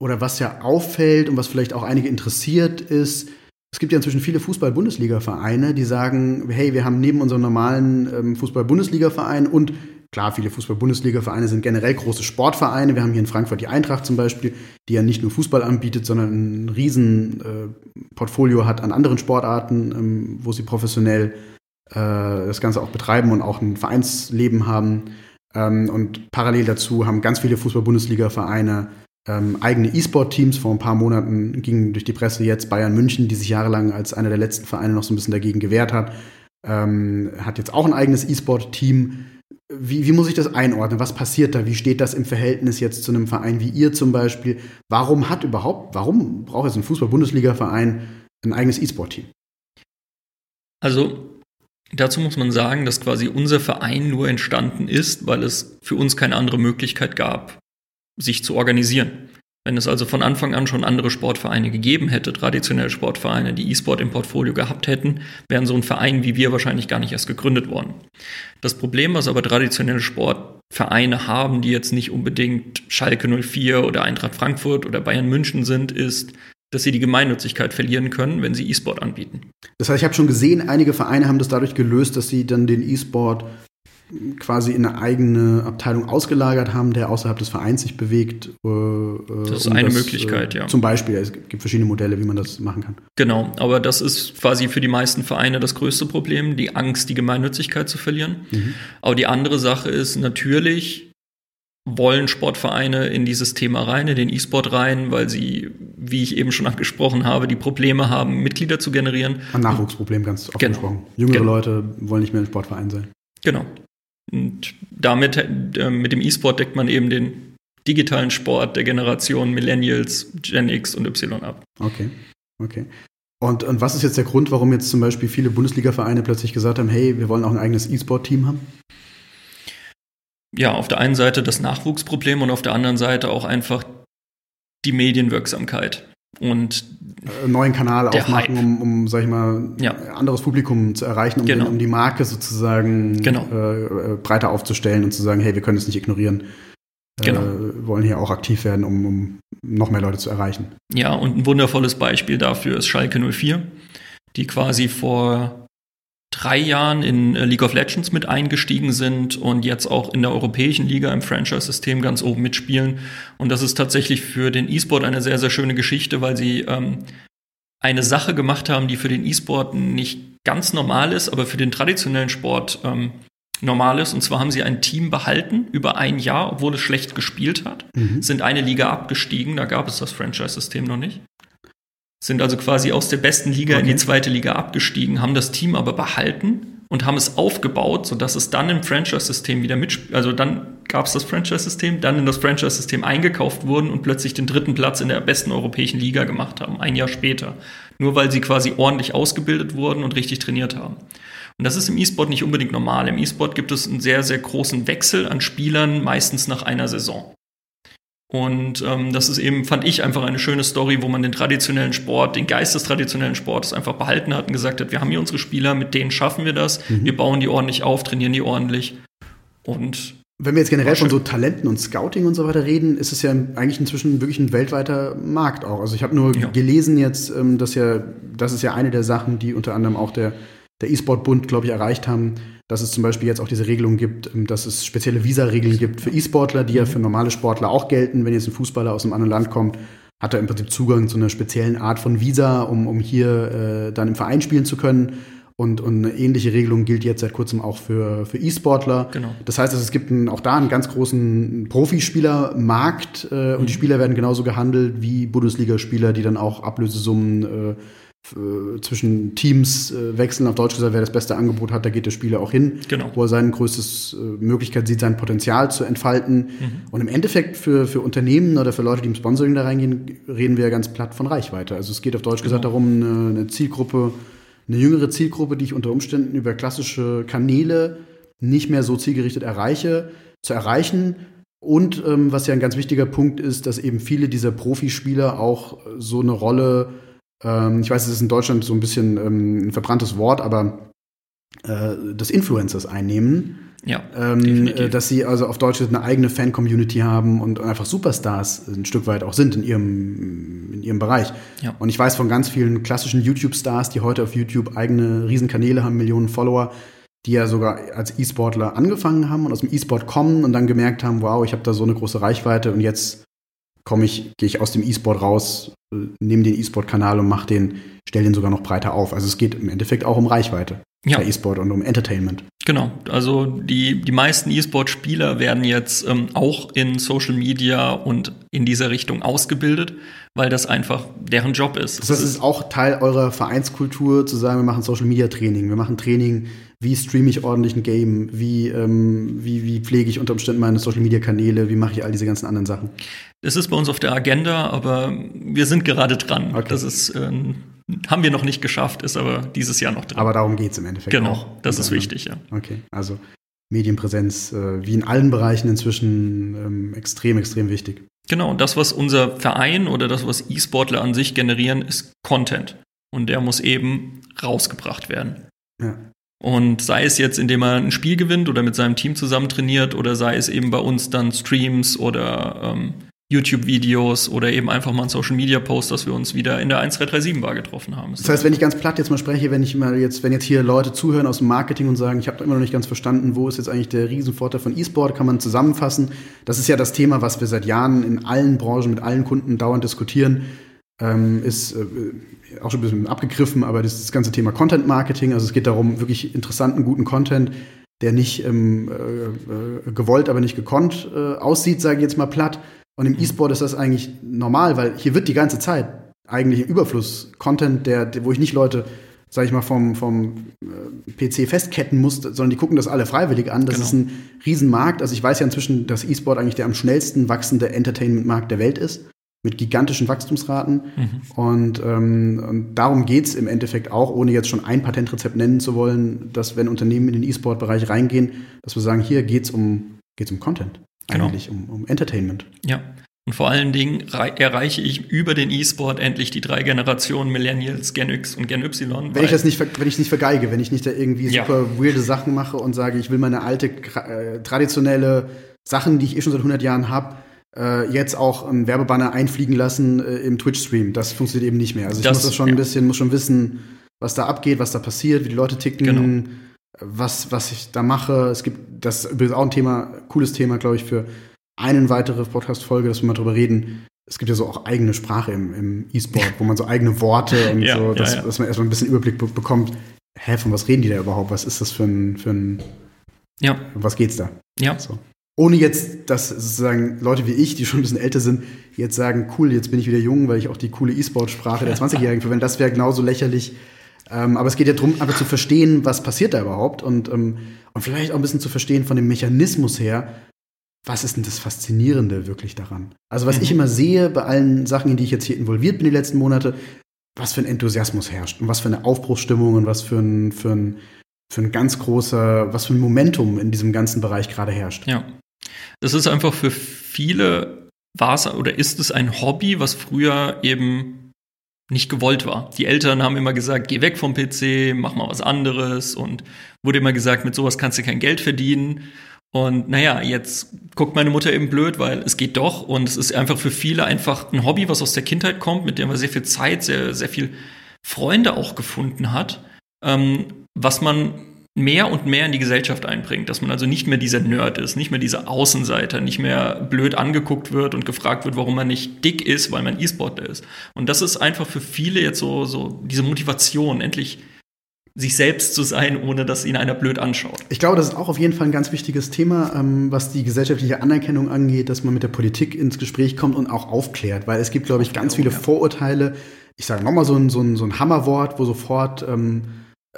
oder was ja auffällt und was vielleicht auch einige interessiert ist, es gibt ja inzwischen viele Fußball-Bundesliga-Vereine, die sagen, hey, wir haben neben unserem normalen ähm, Fußball-Bundesliga-Verein und Klar, viele Fußball-Bundesliga-Vereine sind generell große Sportvereine. Wir haben hier in Frankfurt die Eintracht zum Beispiel, die ja nicht nur Fußball anbietet, sondern ein riesen äh, hat an anderen Sportarten, ähm, wo sie professionell das Ganze auch betreiben und auch ein Vereinsleben haben. Ähm, und parallel dazu haben ganz viele Fußball-Bundesliga-Vereine ähm, eigene E-Sport-Teams. Vor ein paar Monaten ging durch die Presse jetzt Bayern München, die sich jahrelang als einer der letzten Vereine noch so ein bisschen dagegen gewehrt hat, ähm, hat jetzt auch ein eigenes E-Sport-Team wie, wie muss ich das einordnen? Was passiert da? Wie steht das im Verhältnis jetzt zu einem Verein wie ihr zum Beispiel? Warum hat überhaupt, warum braucht jetzt ein Fußball-Bundesliga-Verein ein eigenes E-Sport-Team? Also dazu muss man sagen, dass quasi unser Verein nur entstanden ist, weil es für uns keine andere Möglichkeit gab, sich zu organisieren. Wenn es also von Anfang an schon andere Sportvereine gegeben hätte, traditionelle Sportvereine, die E-Sport im Portfolio gehabt hätten, wären so ein Verein wie wir wahrscheinlich gar nicht erst gegründet worden. Das Problem, was aber traditionelle Sportvereine haben, die jetzt nicht unbedingt Schalke 04 oder Eintracht Frankfurt oder Bayern München sind, ist, dass sie die Gemeinnützigkeit verlieren können, wenn sie E-Sport anbieten. Das heißt, ich habe schon gesehen, einige Vereine haben das dadurch gelöst, dass sie dann den E-Sport quasi in eine eigene Abteilung ausgelagert haben, der außerhalb des Vereins sich bewegt. Äh, das ist um eine das, Möglichkeit, äh, ja. Zum Beispiel, es gibt verschiedene Modelle, wie man das machen kann. Genau, aber das ist quasi für die meisten Vereine das größte Problem, die Angst, die Gemeinnützigkeit zu verlieren. Mhm. Aber die andere Sache ist natürlich, wollen Sportvereine in dieses Thema rein, in den E-Sport rein, weil sie, wie ich eben schon angesprochen habe, die Probleme haben, Mitglieder zu generieren. Ein Nachwuchsproblem, ganz offen genau. gesprochen. Jüngere genau. Leute wollen nicht mehr im Sportverein sein. Genau. Und damit, äh, mit dem E-Sport deckt man eben den digitalen Sport der Generation Millennials, Gen X und Y ab. Okay, okay. Und, und was ist jetzt der Grund, warum jetzt zum Beispiel viele Bundesliga-Vereine plötzlich gesagt haben, hey, wir wollen auch ein eigenes E-Sport-Team haben? Ja, auf der einen Seite das Nachwuchsproblem und auf der anderen Seite auch einfach die Medienwirksamkeit und äh, neuen Kanal aufmachen, um, um, sag ich mal, ja. anderes Publikum zu erreichen, um, genau. den, um die Marke sozusagen genau. äh, äh breiter aufzustellen und zu sagen, hey, wir können es nicht ignorieren. genau. äh, wollen hier auch aktiv werden, um, um noch mehr Leute zu erreichen. Ja, und ein wundervolles Beispiel dafür ist Schalke 04, die quasi vor drei Jahren in äh, League of Legends mit eingestiegen sind und jetzt auch in der europäischen Liga im Franchise-System ganz oben mitspielen. Und das ist tatsächlich für den E-Sport eine sehr, sehr schöne Geschichte, weil sie ähm, eine Sache gemacht haben, die für den E-Sport nicht ganz normal ist, aber für den traditionellen Sport ähm, normal ist. Und zwar haben sie ein Team behalten über ein Jahr, obwohl es schlecht gespielt hat, mhm. sind eine Liga abgestiegen, da gab es das Franchise-System noch nicht. Sind also quasi aus der besten Liga okay. in die zweite Liga abgestiegen, haben das Team aber behalten und haben es aufgebaut, sodass es dann im Franchise-System wieder mitspielt. Also dann gab es das Franchise-System, dann in das Franchise-System eingekauft wurden und plötzlich den dritten Platz in der besten europäischen Liga gemacht haben, ein Jahr später. Nur weil sie quasi ordentlich ausgebildet wurden und richtig trainiert haben. Und das ist im E-Sport nicht unbedingt normal. Im E-Sport gibt es einen sehr, sehr großen Wechsel an Spielern, meistens nach einer Saison. Und ähm, das ist eben, fand ich, einfach eine schöne Story, wo man den traditionellen Sport, den Geist des traditionellen Sports einfach behalten hat und gesagt hat, wir haben hier unsere Spieler, mit denen schaffen wir das, mhm. wir bauen die ordentlich auf, trainieren die ordentlich. Und wenn wir jetzt generell von so Talenten und Scouting und so weiter reden, ist es ja eigentlich inzwischen wirklich ein weltweiter Markt auch. Also ich habe nur ja. gelesen jetzt, ähm, dass ja, das ist ja eine der Sachen, die unter anderem auch der der E-Sport-Bund, glaube ich, erreicht haben, dass es zum Beispiel jetzt auch diese Regelung gibt, ähm, dass es spezielle Visa-Regeln gibt für E-Sportler, die ja für normale Sportler auch gelten. Wenn jetzt ein Fußballer aus einem anderen Land kommt, hat er im Prinzip Zugang zu einer speziellen Art von Visa, um, um hier äh, dann im Verein spielen zu können. Und, und eine ähnliche Regelung gilt jetzt seit kurzem auch für, für E-Sportler. Genau. Das heißt, es gibt einen, auch da einen ganz großen Profispielermarkt äh, und mhm. die Spieler werden genauso gehandelt wie Bundesligaspieler, die dann auch Ablösesummen äh, zwischen Teams äh, wechseln. Auf Deutsch gesagt, wer das beste Angebot hat, da geht der Spieler auch hin, genau. wo er sein größtes äh, Möglichkeit sieht, sein Potenzial zu entfalten. Mhm. Und im Endeffekt für, für Unternehmen oder für Leute, die im Sponsoring da reingehen, reden wir ja ganz platt von Reichweite. Also es geht auf Deutsch genau. gesagt darum, eine, eine Zielgruppe, eine jüngere Zielgruppe, die ich unter Umständen über klassische Kanäle nicht mehr so zielgerichtet erreiche, zu erreichen. Und ähm, was ja ein ganz wichtiger Punkt ist, dass eben viele dieser Profispieler auch so eine Rolle ähm, ich weiß, es ist in Deutschland so ein bisschen ähm, ein verbranntes Wort, aber äh, des Influencers einnehmen. Ja, ähm, äh, dass sie also auf Deutsch eine eigene Fan-Community haben und einfach Superstars ein Stück weit auch sind in ihrem, in ihrem Bereich. Ja. Und ich weiß von ganz vielen klassischen YouTube-Stars, die heute auf YouTube eigene Riesenkanäle haben, Millionen Follower, die ja sogar als E-Sportler angefangen haben und aus dem E-Sport kommen und dann gemerkt haben, wow, ich habe da so eine große Reichweite und jetzt komme ich, gehe ich aus dem E-Sport raus, nehme den E-Sport-Kanal und mach den, stell den sogar noch breiter auf. Also es geht im Endeffekt auch um Reichweite ja. bei E-Sport und um Entertainment. Genau, also die, die meisten E-Sport-Spieler werden jetzt ähm, auch in Social Media und in dieser Richtung ausgebildet, weil das einfach deren Job ist. Das heißt, es ist auch Teil eurer Vereinskultur zu sagen, wir machen Social Media Training, wir machen Training wie streame ich ordentlich ein Game, wie, ähm, wie, wie pflege ich unter Umständen meine Social-Media-Kanäle, wie mache ich all diese ganzen anderen Sachen. Das ist bei uns auf der Agenda, aber wir sind gerade dran. Okay. Das ist, äh, haben wir noch nicht geschafft, ist aber dieses Jahr noch dran. Aber darum geht es im Endeffekt. Genau, auch. das ist wichtig, ja. Okay, also Medienpräsenz, äh, wie in allen Bereichen inzwischen ähm, extrem, extrem wichtig. Genau, und das, was unser Verein oder das, was E-Sportler an sich generieren, ist Content. Und der muss eben rausgebracht werden. Ja. Und sei es jetzt, indem er ein Spiel gewinnt oder mit seinem Team zusammen trainiert oder sei es eben bei uns dann Streams oder ähm, YouTube-Videos oder eben einfach mal ein Social-Media-Post, dass wir uns wieder in der 1337-Bar getroffen haben. Das heißt, wenn ich ganz platt jetzt mal spreche, wenn ich mal jetzt, wenn jetzt hier Leute zuhören aus dem Marketing und sagen, ich habe immer noch nicht ganz verstanden, wo ist jetzt eigentlich der Riesenvorteil von E-Sport, kann man zusammenfassen. Das ist ja das Thema, was wir seit Jahren in allen Branchen mit allen Kunden dauernd diskutieren ähm, ist äh, auch schon ein bisschen abgegriffen, aber das, ist das ganze Thema Content Marketing, also es geht darum, wirklich interessanten, guten Content, der nicht ähm, äh, gewollt, aber nicht gekonnt äh, aussieht, sage ich jetzt mal platt. Und im E-Sport ist das eigentlich normal, weil hier wird die ganze Zeit eigentlich im Überfluss Content, der, der wo ich nicht Leute, sage ich mal, vom, vom äh, PC festketten muss, sondern die gucken das alle freiwillig an. Das genau. ist ein Riesenmarkt. Also ich weiß ja inzwischen, dass E-Sport eigentlich der am schnellsten wachsende Entertainment-Markt der Welt ist mit gigantischen Wachstumsraten. Mhm. Und, ähm, und darum geht's im Endeffekt auch, ohne jetzt schon ein Patentrezept nennen zu wollen, dass wenn Unternehmen in den E-Sport-Bereich reingehen, dass wir sagen, hier geht's um, geht's um Content. Genau. Eigentlich um, um Entertainment. Ja. Und vor allen Dingen erreiche ich über den E-Sport endlich die drei Generationen Millennials, Gen X und Gen Y. Wenn ich das nicht, wenn ich nicht vergeige, wenn ich nicht da irgendwie super ja. weirde Sachen mache und sage, ich will meine alte, äh, traditionelle Sachen, die ich eh schon seit 100 Jahren habe, äh, jetzt auch einen Werbebanner einfliegen lassen äh, im Twitch-Stream. Das funktioniert eben nicht mehr. Also ich das, muss das schon ja. ein bisschen, muss schon wissen, was da abgeht, was da passiert, wie die Leute ticken, genau. Was, was ich da mache. Es gibt, das ist übrigens auch ein Thema, cooles Thema, glaube ich, für eine weitere Podcast-Folge, dass wir mal drüber reden. Es gibt ja so auch eigene Sprache im, im E-Sport, wo man so eigene Worte <laughs> und ja, so, dass, ja, dass man erstmal ein bisschen Überblick bekommt. Hä, von was reden die da überhaupt? Was ist das für ein, für ein ja. Um was geht's da? Ja. So. Ohne jetzt, dass sozusagen Leute wie ich, die schon ein bisschen älter sind, jetzt sagen, cool, jetzt bin ich wieder jung, weil ich auch die coole E-Sport-Sprache der <laughs> 20-Jährigen verwende. Das wäre genauso lächerlich. Ähm, aber es geht ja darum, aber zu verstehen, was passiert da überhaupt und, ähm, und vielleicht auch ein bisschen zu verstehen von dem Mechanismus her, was ist denn das Faszinierende wirklich daran? Also, was mhm. ich immer sehe bei allen Sachen, in die ich jetzt hier involviert bin die letzten Monate, was für ein Enthusiasmus herrscht und was für eine Aufbruchsstimmung und was für ein, für ein, für ein ganz großer, was für ein Momentum in diesem ganzen Bereich gerade herrscht. Ja. Das ist einfach für viele, war es oder ist es ein Hobby, was früher eben nicht gewollt war. Die Eltern haben immer gesagt, geh weg vom PC, mach mal was anderes und wurde immer gesagt, mit sowas kannst du kein Geld verdienen. Und naja, jetzt guckt meine Mutter eben blöd, weil es geht doch und es ist einfach für viele einfach ein Hobby, was aus der Kindheit kommt, mit dem man sehr viel Zeit, sehr, sehr viel Freunde auch gefunden hat, ähm, was man mehr und mehr in die Gesellschaft einbringt, dass man also nicht mehr dieser Nerd ist, nicht mehr dieser Außenseiter, nicht mehr blöd angeguckt wird und gefragt wird, warum man nicht dick ist, weil man E-Sportler ist. Und das ist einfach für viele jetzt so, so diese Motivation, endlich sich selbst zu sein, ohne dass ihn einer blöd anschaut. Ich glaube, das ist auch auf jeden Fall ein ganz wichtiges Thema, ähm, was die gesellschaftliche Anerkennung angeht, dass man mit der Politik ins Gespräch kommt und auch aufklärt, weil es gibt, glaube ich, ganz viele Vorurteile. Ich sage nochmal so ein, so, ein, so ein Hammerwort, wo sofort ähm,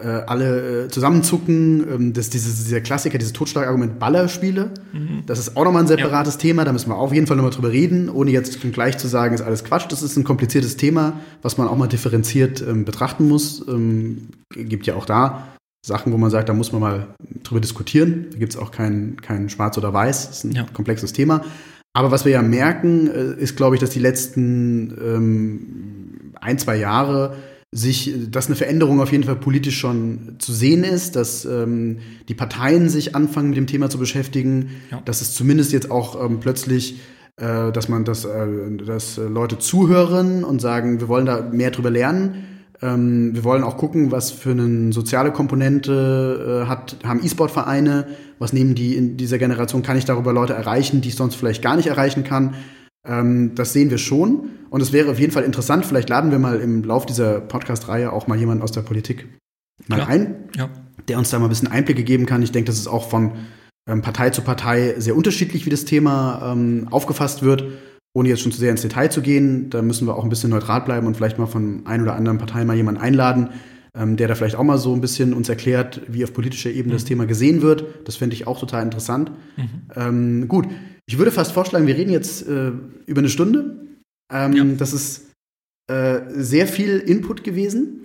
äh, alle äh, zusammenzucken. Ähm, das, dieses, dieser Klassiker, dieses Totschlagargument Ballerspiele. Mhm. Das ist auch nochmal ein separates ja. Thema, da müssen wir auf jeden Fall nochmal drüber reden, ohne jetzt gleich zu sagen, ist alles Quatsch. Das ist ein kompliziertes Thema, was man auch mal differenziert ähm, betrachten muss. Ähm, gibt ja auch da Sachen, wo man sagt, da muss man mal drüber diskutieren. Da gibt es auch kein, kein Schwarz oder Weiß. Das ist ein ja. komplexes Thema. Aber was wir ja merken, äh, ist, glaube ich, dass die letzten ähm, ein, zwei Jahre sich, dass eine Veränderung auf jeden Fall politisch schon zu sehen ist, dass ähm, die Parteien sich anfangen mit dem Thema zu beschäftigen, ja. dass es zumindest jetzt auch ähm, plötzlich, äh, dass man, dass, äh, dass Leute zuhören und sagen, wir wollen da mehr drüber lernen. Ähm, wir wollen auch gucken, was für eine soziale Komponente äh, hat, haben E-Sport-Vereine, was nehmen die in dieser Generation, kann ich darüber Leute erreichen, die ich sonst vielleicht gar nicht erreichen kann. Ähm, das sehen wir schon. Und es wäre auf jeden Fall interessant, vielleicht laden wir mal im Lauf dieser Podcast-Reihe auch mal jemanden aus der Politik mal ja. ein, ja. der uns da mal ein bisschen Einblicke geben kann. Ich denke, das ist auch von ähm, Partei zu Partei sehr unterschiedlich, wie das Thema ähm, aufgefasst wird. Ohne jetzt schon zu sehr ins Detail zu gehen, da müssen wir auch ein bisschen neutral bleiben und vielleicht mal von ein oder anderen Partei mal jemanden einladen, ähm, der da vielleicht auch mal so ein bisschen uns erklärt, wie auf politischer Ebene mhm. das Thema gesehen wird. Das fände ich auch total interessant. Mhm. Ähm, gut, ich würde fast vorschlagen, wir reden jetzt äh, über eine Stunde. Ähm, ja. Das ist äh, sehr viel Input gewesen.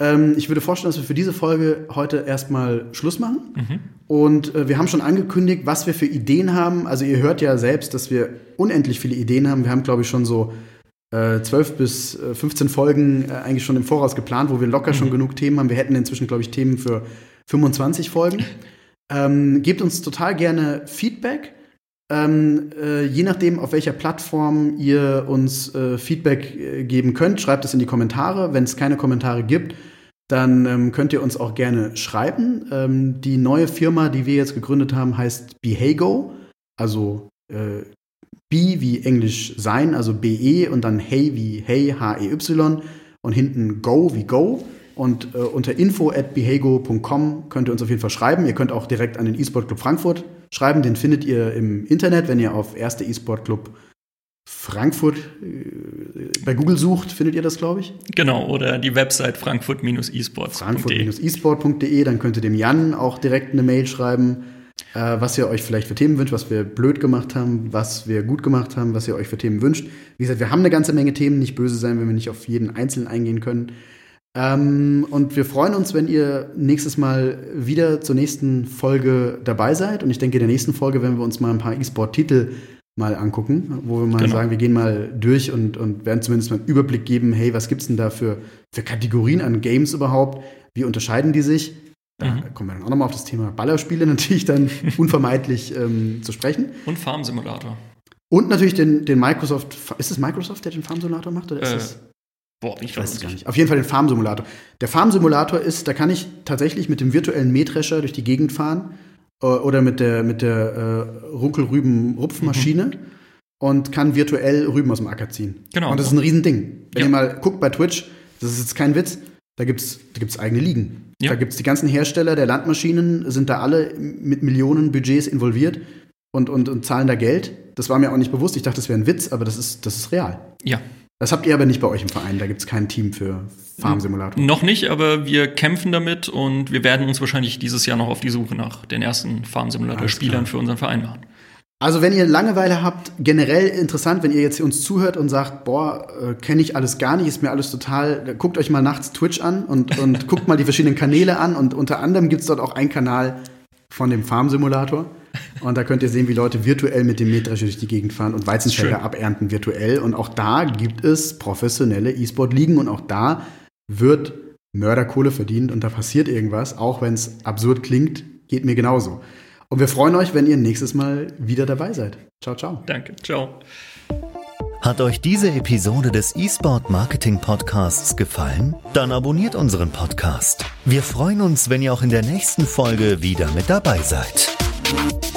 Ähm, ich würde vorstellen, dass wir für diese Folge heute erstmal Schluss machen. Mhm. Und äh, wir haben schon angekündigt, was wir für Ideen haben. Also ihr hört ja selbst, dass wir unendlich viele Ideen haben. Wir haben, glaube ich, schon so äh, 12 bis 15 äh, Folgen äh, eigentlich schon im Voraus geplant, wo wir locker mhm. schon genug Themen haben. Wir hätten inzwischen, glaube ich, Themen für 25 Folgen. Ähm, gebt uns total gerne Feedback. Ähm, äh, je nachdem, auf welcher Plattform ihr uns äh, Feedback äh, geben könnt, schreibt es in die Kommentare. Wenn es keine Kommentare gibt, dann ähm, könnt ihr uns auch gerne schreiben. Ähm, die neue Firma, die wir jetzt gegründet haben, heißt Behago, also äh, B wie Englisch sein, also BE und dann Hey wie Hey, H-E-Y und hinten Go wie Go. Und äh, unter info at behago.com könnt ihr uns auf jeden Fall schreiben. Ihr könnt auch direkt an den eSport Club Frankfurt schreiben. Den findet ihr im Internet, wenn ihr auf erste eSport Club Frankfurt äh, bei Google sucht, findet ihr das, glaube ich. Genau, oder die Website frankfurt-esports.de. Frankfurt-esport.de, dann könnt ihr dem Jan auch direkt eine Mail schreiben, äh, was ihr euch vielleicht für Themen wünscht, was wir blöd gemacht haben, was wir gut gemacht haben, was ihr euch für Themen wünscht. Wie gesagt, wir haben eine ganze Menge Themen, nicht böse sein, wenn wir nicht auf jeden einzelnen eingehen können. Ähm, und wir freuen uns, wenn ihr nächstes Mal wieder zur nächsten Folge dabei seid. Und ich denke, in der nächsten Folge werden wir uns mal ein paar E-Sport-Titel mal angucken, wo wir mal genau. sagen, wir gehen mal durch und, und werden zumindest mal einen Überblick geben, hey, was gibt's denn da für, für Kategorien an Games überhaupt? Wie unterscheiden die sich? Da Mhm. kommen wir dann auch nochmal auf das Thema Ballerspiele <laughs> natürlich dann unvermeidlich ähm, zu sprechen. Und Farm Simulator. Und natürlich den, den Microsoft, ist es Microsoft, der den Farm-Simulator macht? Oder ist Äh, es, Boah, bin ich ich weiß es gar nicht. Auf jeden Fall den Farm-Simulator. Der Farm-Simulator ist, da kann ich tatsächlich mit dem virtuellen Mähdrescher durch die Gegend fahren äh, oder mit der, mit der äh, Runkelrüben-Rupfmaschine und kann virtuell Rüben aus dem Acker ziehen. Genau. Und das ist ein Riesending. Wenn Ja. ihr mal guckt bei Twitch, das ist jetzt kein Witz, da gibt's da gibt's eigene Ligen. Ja. Da gibt's die ganzen Hersteller der Landmaschinen, sind da alle mit Millionen Budgets involviert und, und, und zahlen da Geld. Das war mir auch nicht bewusst. Ich dachte, das wäre ein Witz, aber das ist, das ist real. Ja, Das habt ihr aber nicht bei euch im Verein. Da gibt's kein Team für Farm-Simulator. noch nicht, aber wir kämpfen damit und wir werden uns wahrscheinlich dieses Jahr noch auf die Suche nach den ersten Farm Alles Simulator-Spielern klar. für unseren Verein machen. Also wenn ihr Langeweile habt, generell interessant, wenn ihr jetzt hier uns zuhört und sagt, boah, äh, kenne ich alles gar nicht, ist mir alles total, guckt euch mal nachts Twitch an und, und <laughs> guckt mal die verschiedenen Kanäle an und unter anderem gibt's dort auch einen Kanal von dem Farm-Simulator und da könnt ihr sehen, wie Leute virtuell mit dem Mähdrescher durch die Gegend fahren und Weizenfelder Schön. abernten virtuell und auch da gibt es professionelle E-Sport-Ligen und auch da wird Mörderkohle verdient und da passiert irgendwas, auch wenn es absurd klingt, geht mir genauso. Und wir freuen euch, wenn ihr nächstes Mal wieder dabei seid. Ciao, ciao. Danke, ciao. Hat euch diese Episode des eSport Marketing Podcasts gefallen? Dann abonniert unseren Podcast. Wir freuen uns, wenn ihr auch in der nächsten Folge wieder mit dabei seid. Thank you.